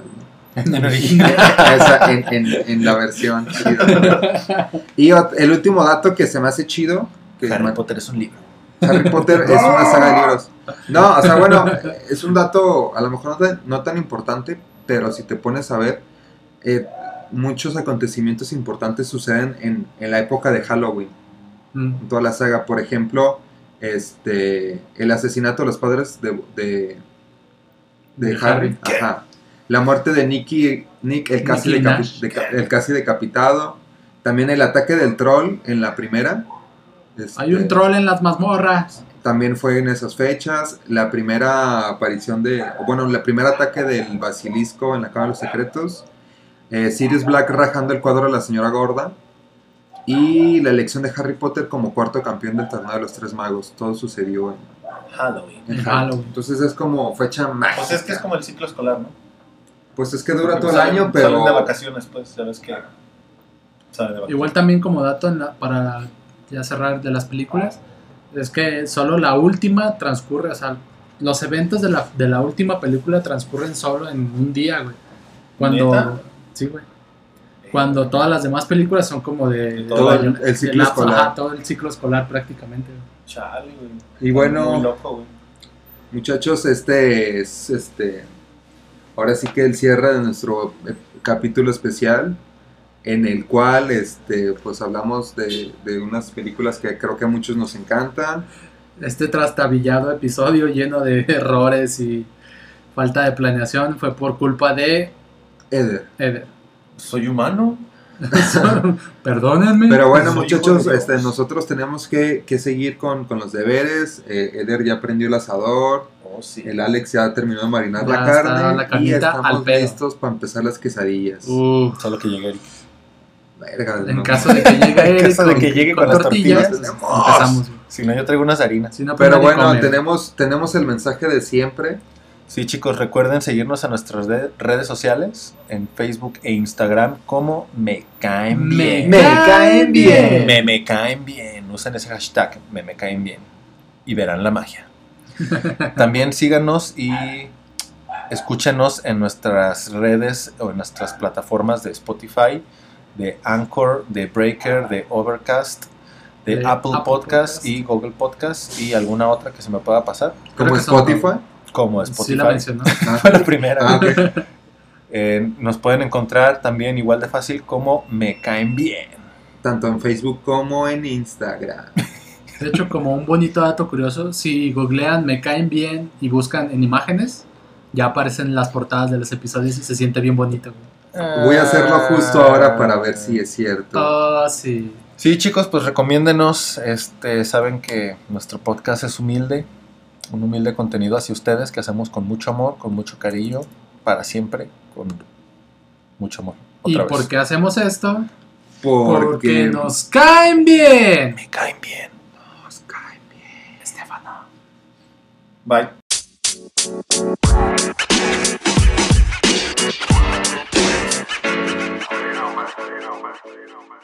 ¿no? En (laughs) original. Esa, en, en- en la versión chida. Y el último dato que se me hace chido, que Harry Potter es un libro. Harry Potter (laughs) es una saga de libros. No, o sea, bueno, es un dato a lo mejor no tan, no tan importante, pero si te pones a ver, eh, muchos acontecimientos importantes suceden en, en la época de Halloween, Mm. en toda la saga. Por ejemplo, este, el asesinato de los padres de, de, de De Harry. Harry. Ajá. La muerte de Nicky, Nick, el casi, decapi- el casi decapitado. También el ataque del troll en la primera. Hay un Este, troll en las mazmorras. también fue en esas fechas. La primera aparición de. Bueno, el primer ataque del basilisco en la Cámara de los Secretos. Eh, Sirius Black rajando el cuadro de la señora gorda. Y la elección de Harry Potter como cuarto campeón del torneo de los tres magos. Todo sucedió en, Halloween. en En Halloween. Halloween. Entonces es como fecha mágica. Pues es que es como el ciclo escolar, ¿no? Pues es que dura Porque todo el año, pero. Salen de vacaciones, pues, ya ves que... Salen de vacaciones. Igual también como dato en la- para ya cerrar de las películas, es que solo la última transcurre, o sea, los eventos de la, de la última película transcurren solo en un día, güey. Cuando... ¿Neta? Sí, güey. Cuando todas las demás películas son como de... Todo de- el- ciclo lapso, escolar. ajá, todo el ciclo escolar prácticamente. güey. Chale, güey. Y bueno- Muy loco, güey. Muchachos, este es este. Ahora sí que el cierre de nuestro eh, capítulo especial. En el cual este, pues hablamos de, de unas películas que creo que a muchos nos encantan. Este trastabillado episodio lleno de (laughs) errores y falta de planeación fue por culpa de Eder. Eder. Soy humano. (laughs) Perdónenme. Pero bueno, muchachos, este, nosotros tenemos que, que seguir con, con los deberes. Eh, Eder ya prendió el asador. Oh, sí. El Alex ya terminó de marinar Ya la carne. la y carnita estamos al pedo. listos para empezar las quesadillas. Uh, Solo que llegue Eric. Verga, en no. caso de que llegue (laughs) Eric caso de con- que llegue con con las tortillas, tortillas, empezamos. Si no, yo traigo unas harinas. Si no, pues Pero bueno, tenemos, tenemos el mensaje de siempre. Sí, chicos, recuerden seguirnos a nuestras de- redes sociales, en Facebook e Instagram, como Me Caen Me Bien. caen bien. Me, me caen bien. Usen ese hashtag, me, me caen bien. Y verán la magia. (laughs) También síganos y escúchenos en nuestras redes o en nuestras plataformas de Spotify, de Anchor, de Breaker, de Overcast, de, De Apple, Apple Podcast, Podcast. y Google Podcast y alguna otra que se me pueda pasar, Como son- Spotify. como Sí Spotify. la mencionó. (laughs) Fue la primera. Ah. Eh, nos pueden encontrar también igual de fácil como Me Caen Bien. Tanto en Facebook como en Instagram. De hecho, como un bonito dato curioso, si googlean Me caen bien y buscan en imágenes, ya aparecen las portadas de los episodios y se siente bien bonito. güey. Voy a hacerlo justo ahora para ver si es cierto. Oh, sí. Sí, chicos, pues recomiéndenos. Este, saben que nuestro podcast es humilde, un humilde contenido hacia ustedes que hacemos con mucho amor, con mucho cariño, para siempre, con mucho amor. ¿Y Otra por vez. qué hacemos esto? Porque, Porque nos caen bien. Me caen bien. Nos caen bien, Estefano. Bye. You know, man. You know, man. You know, man.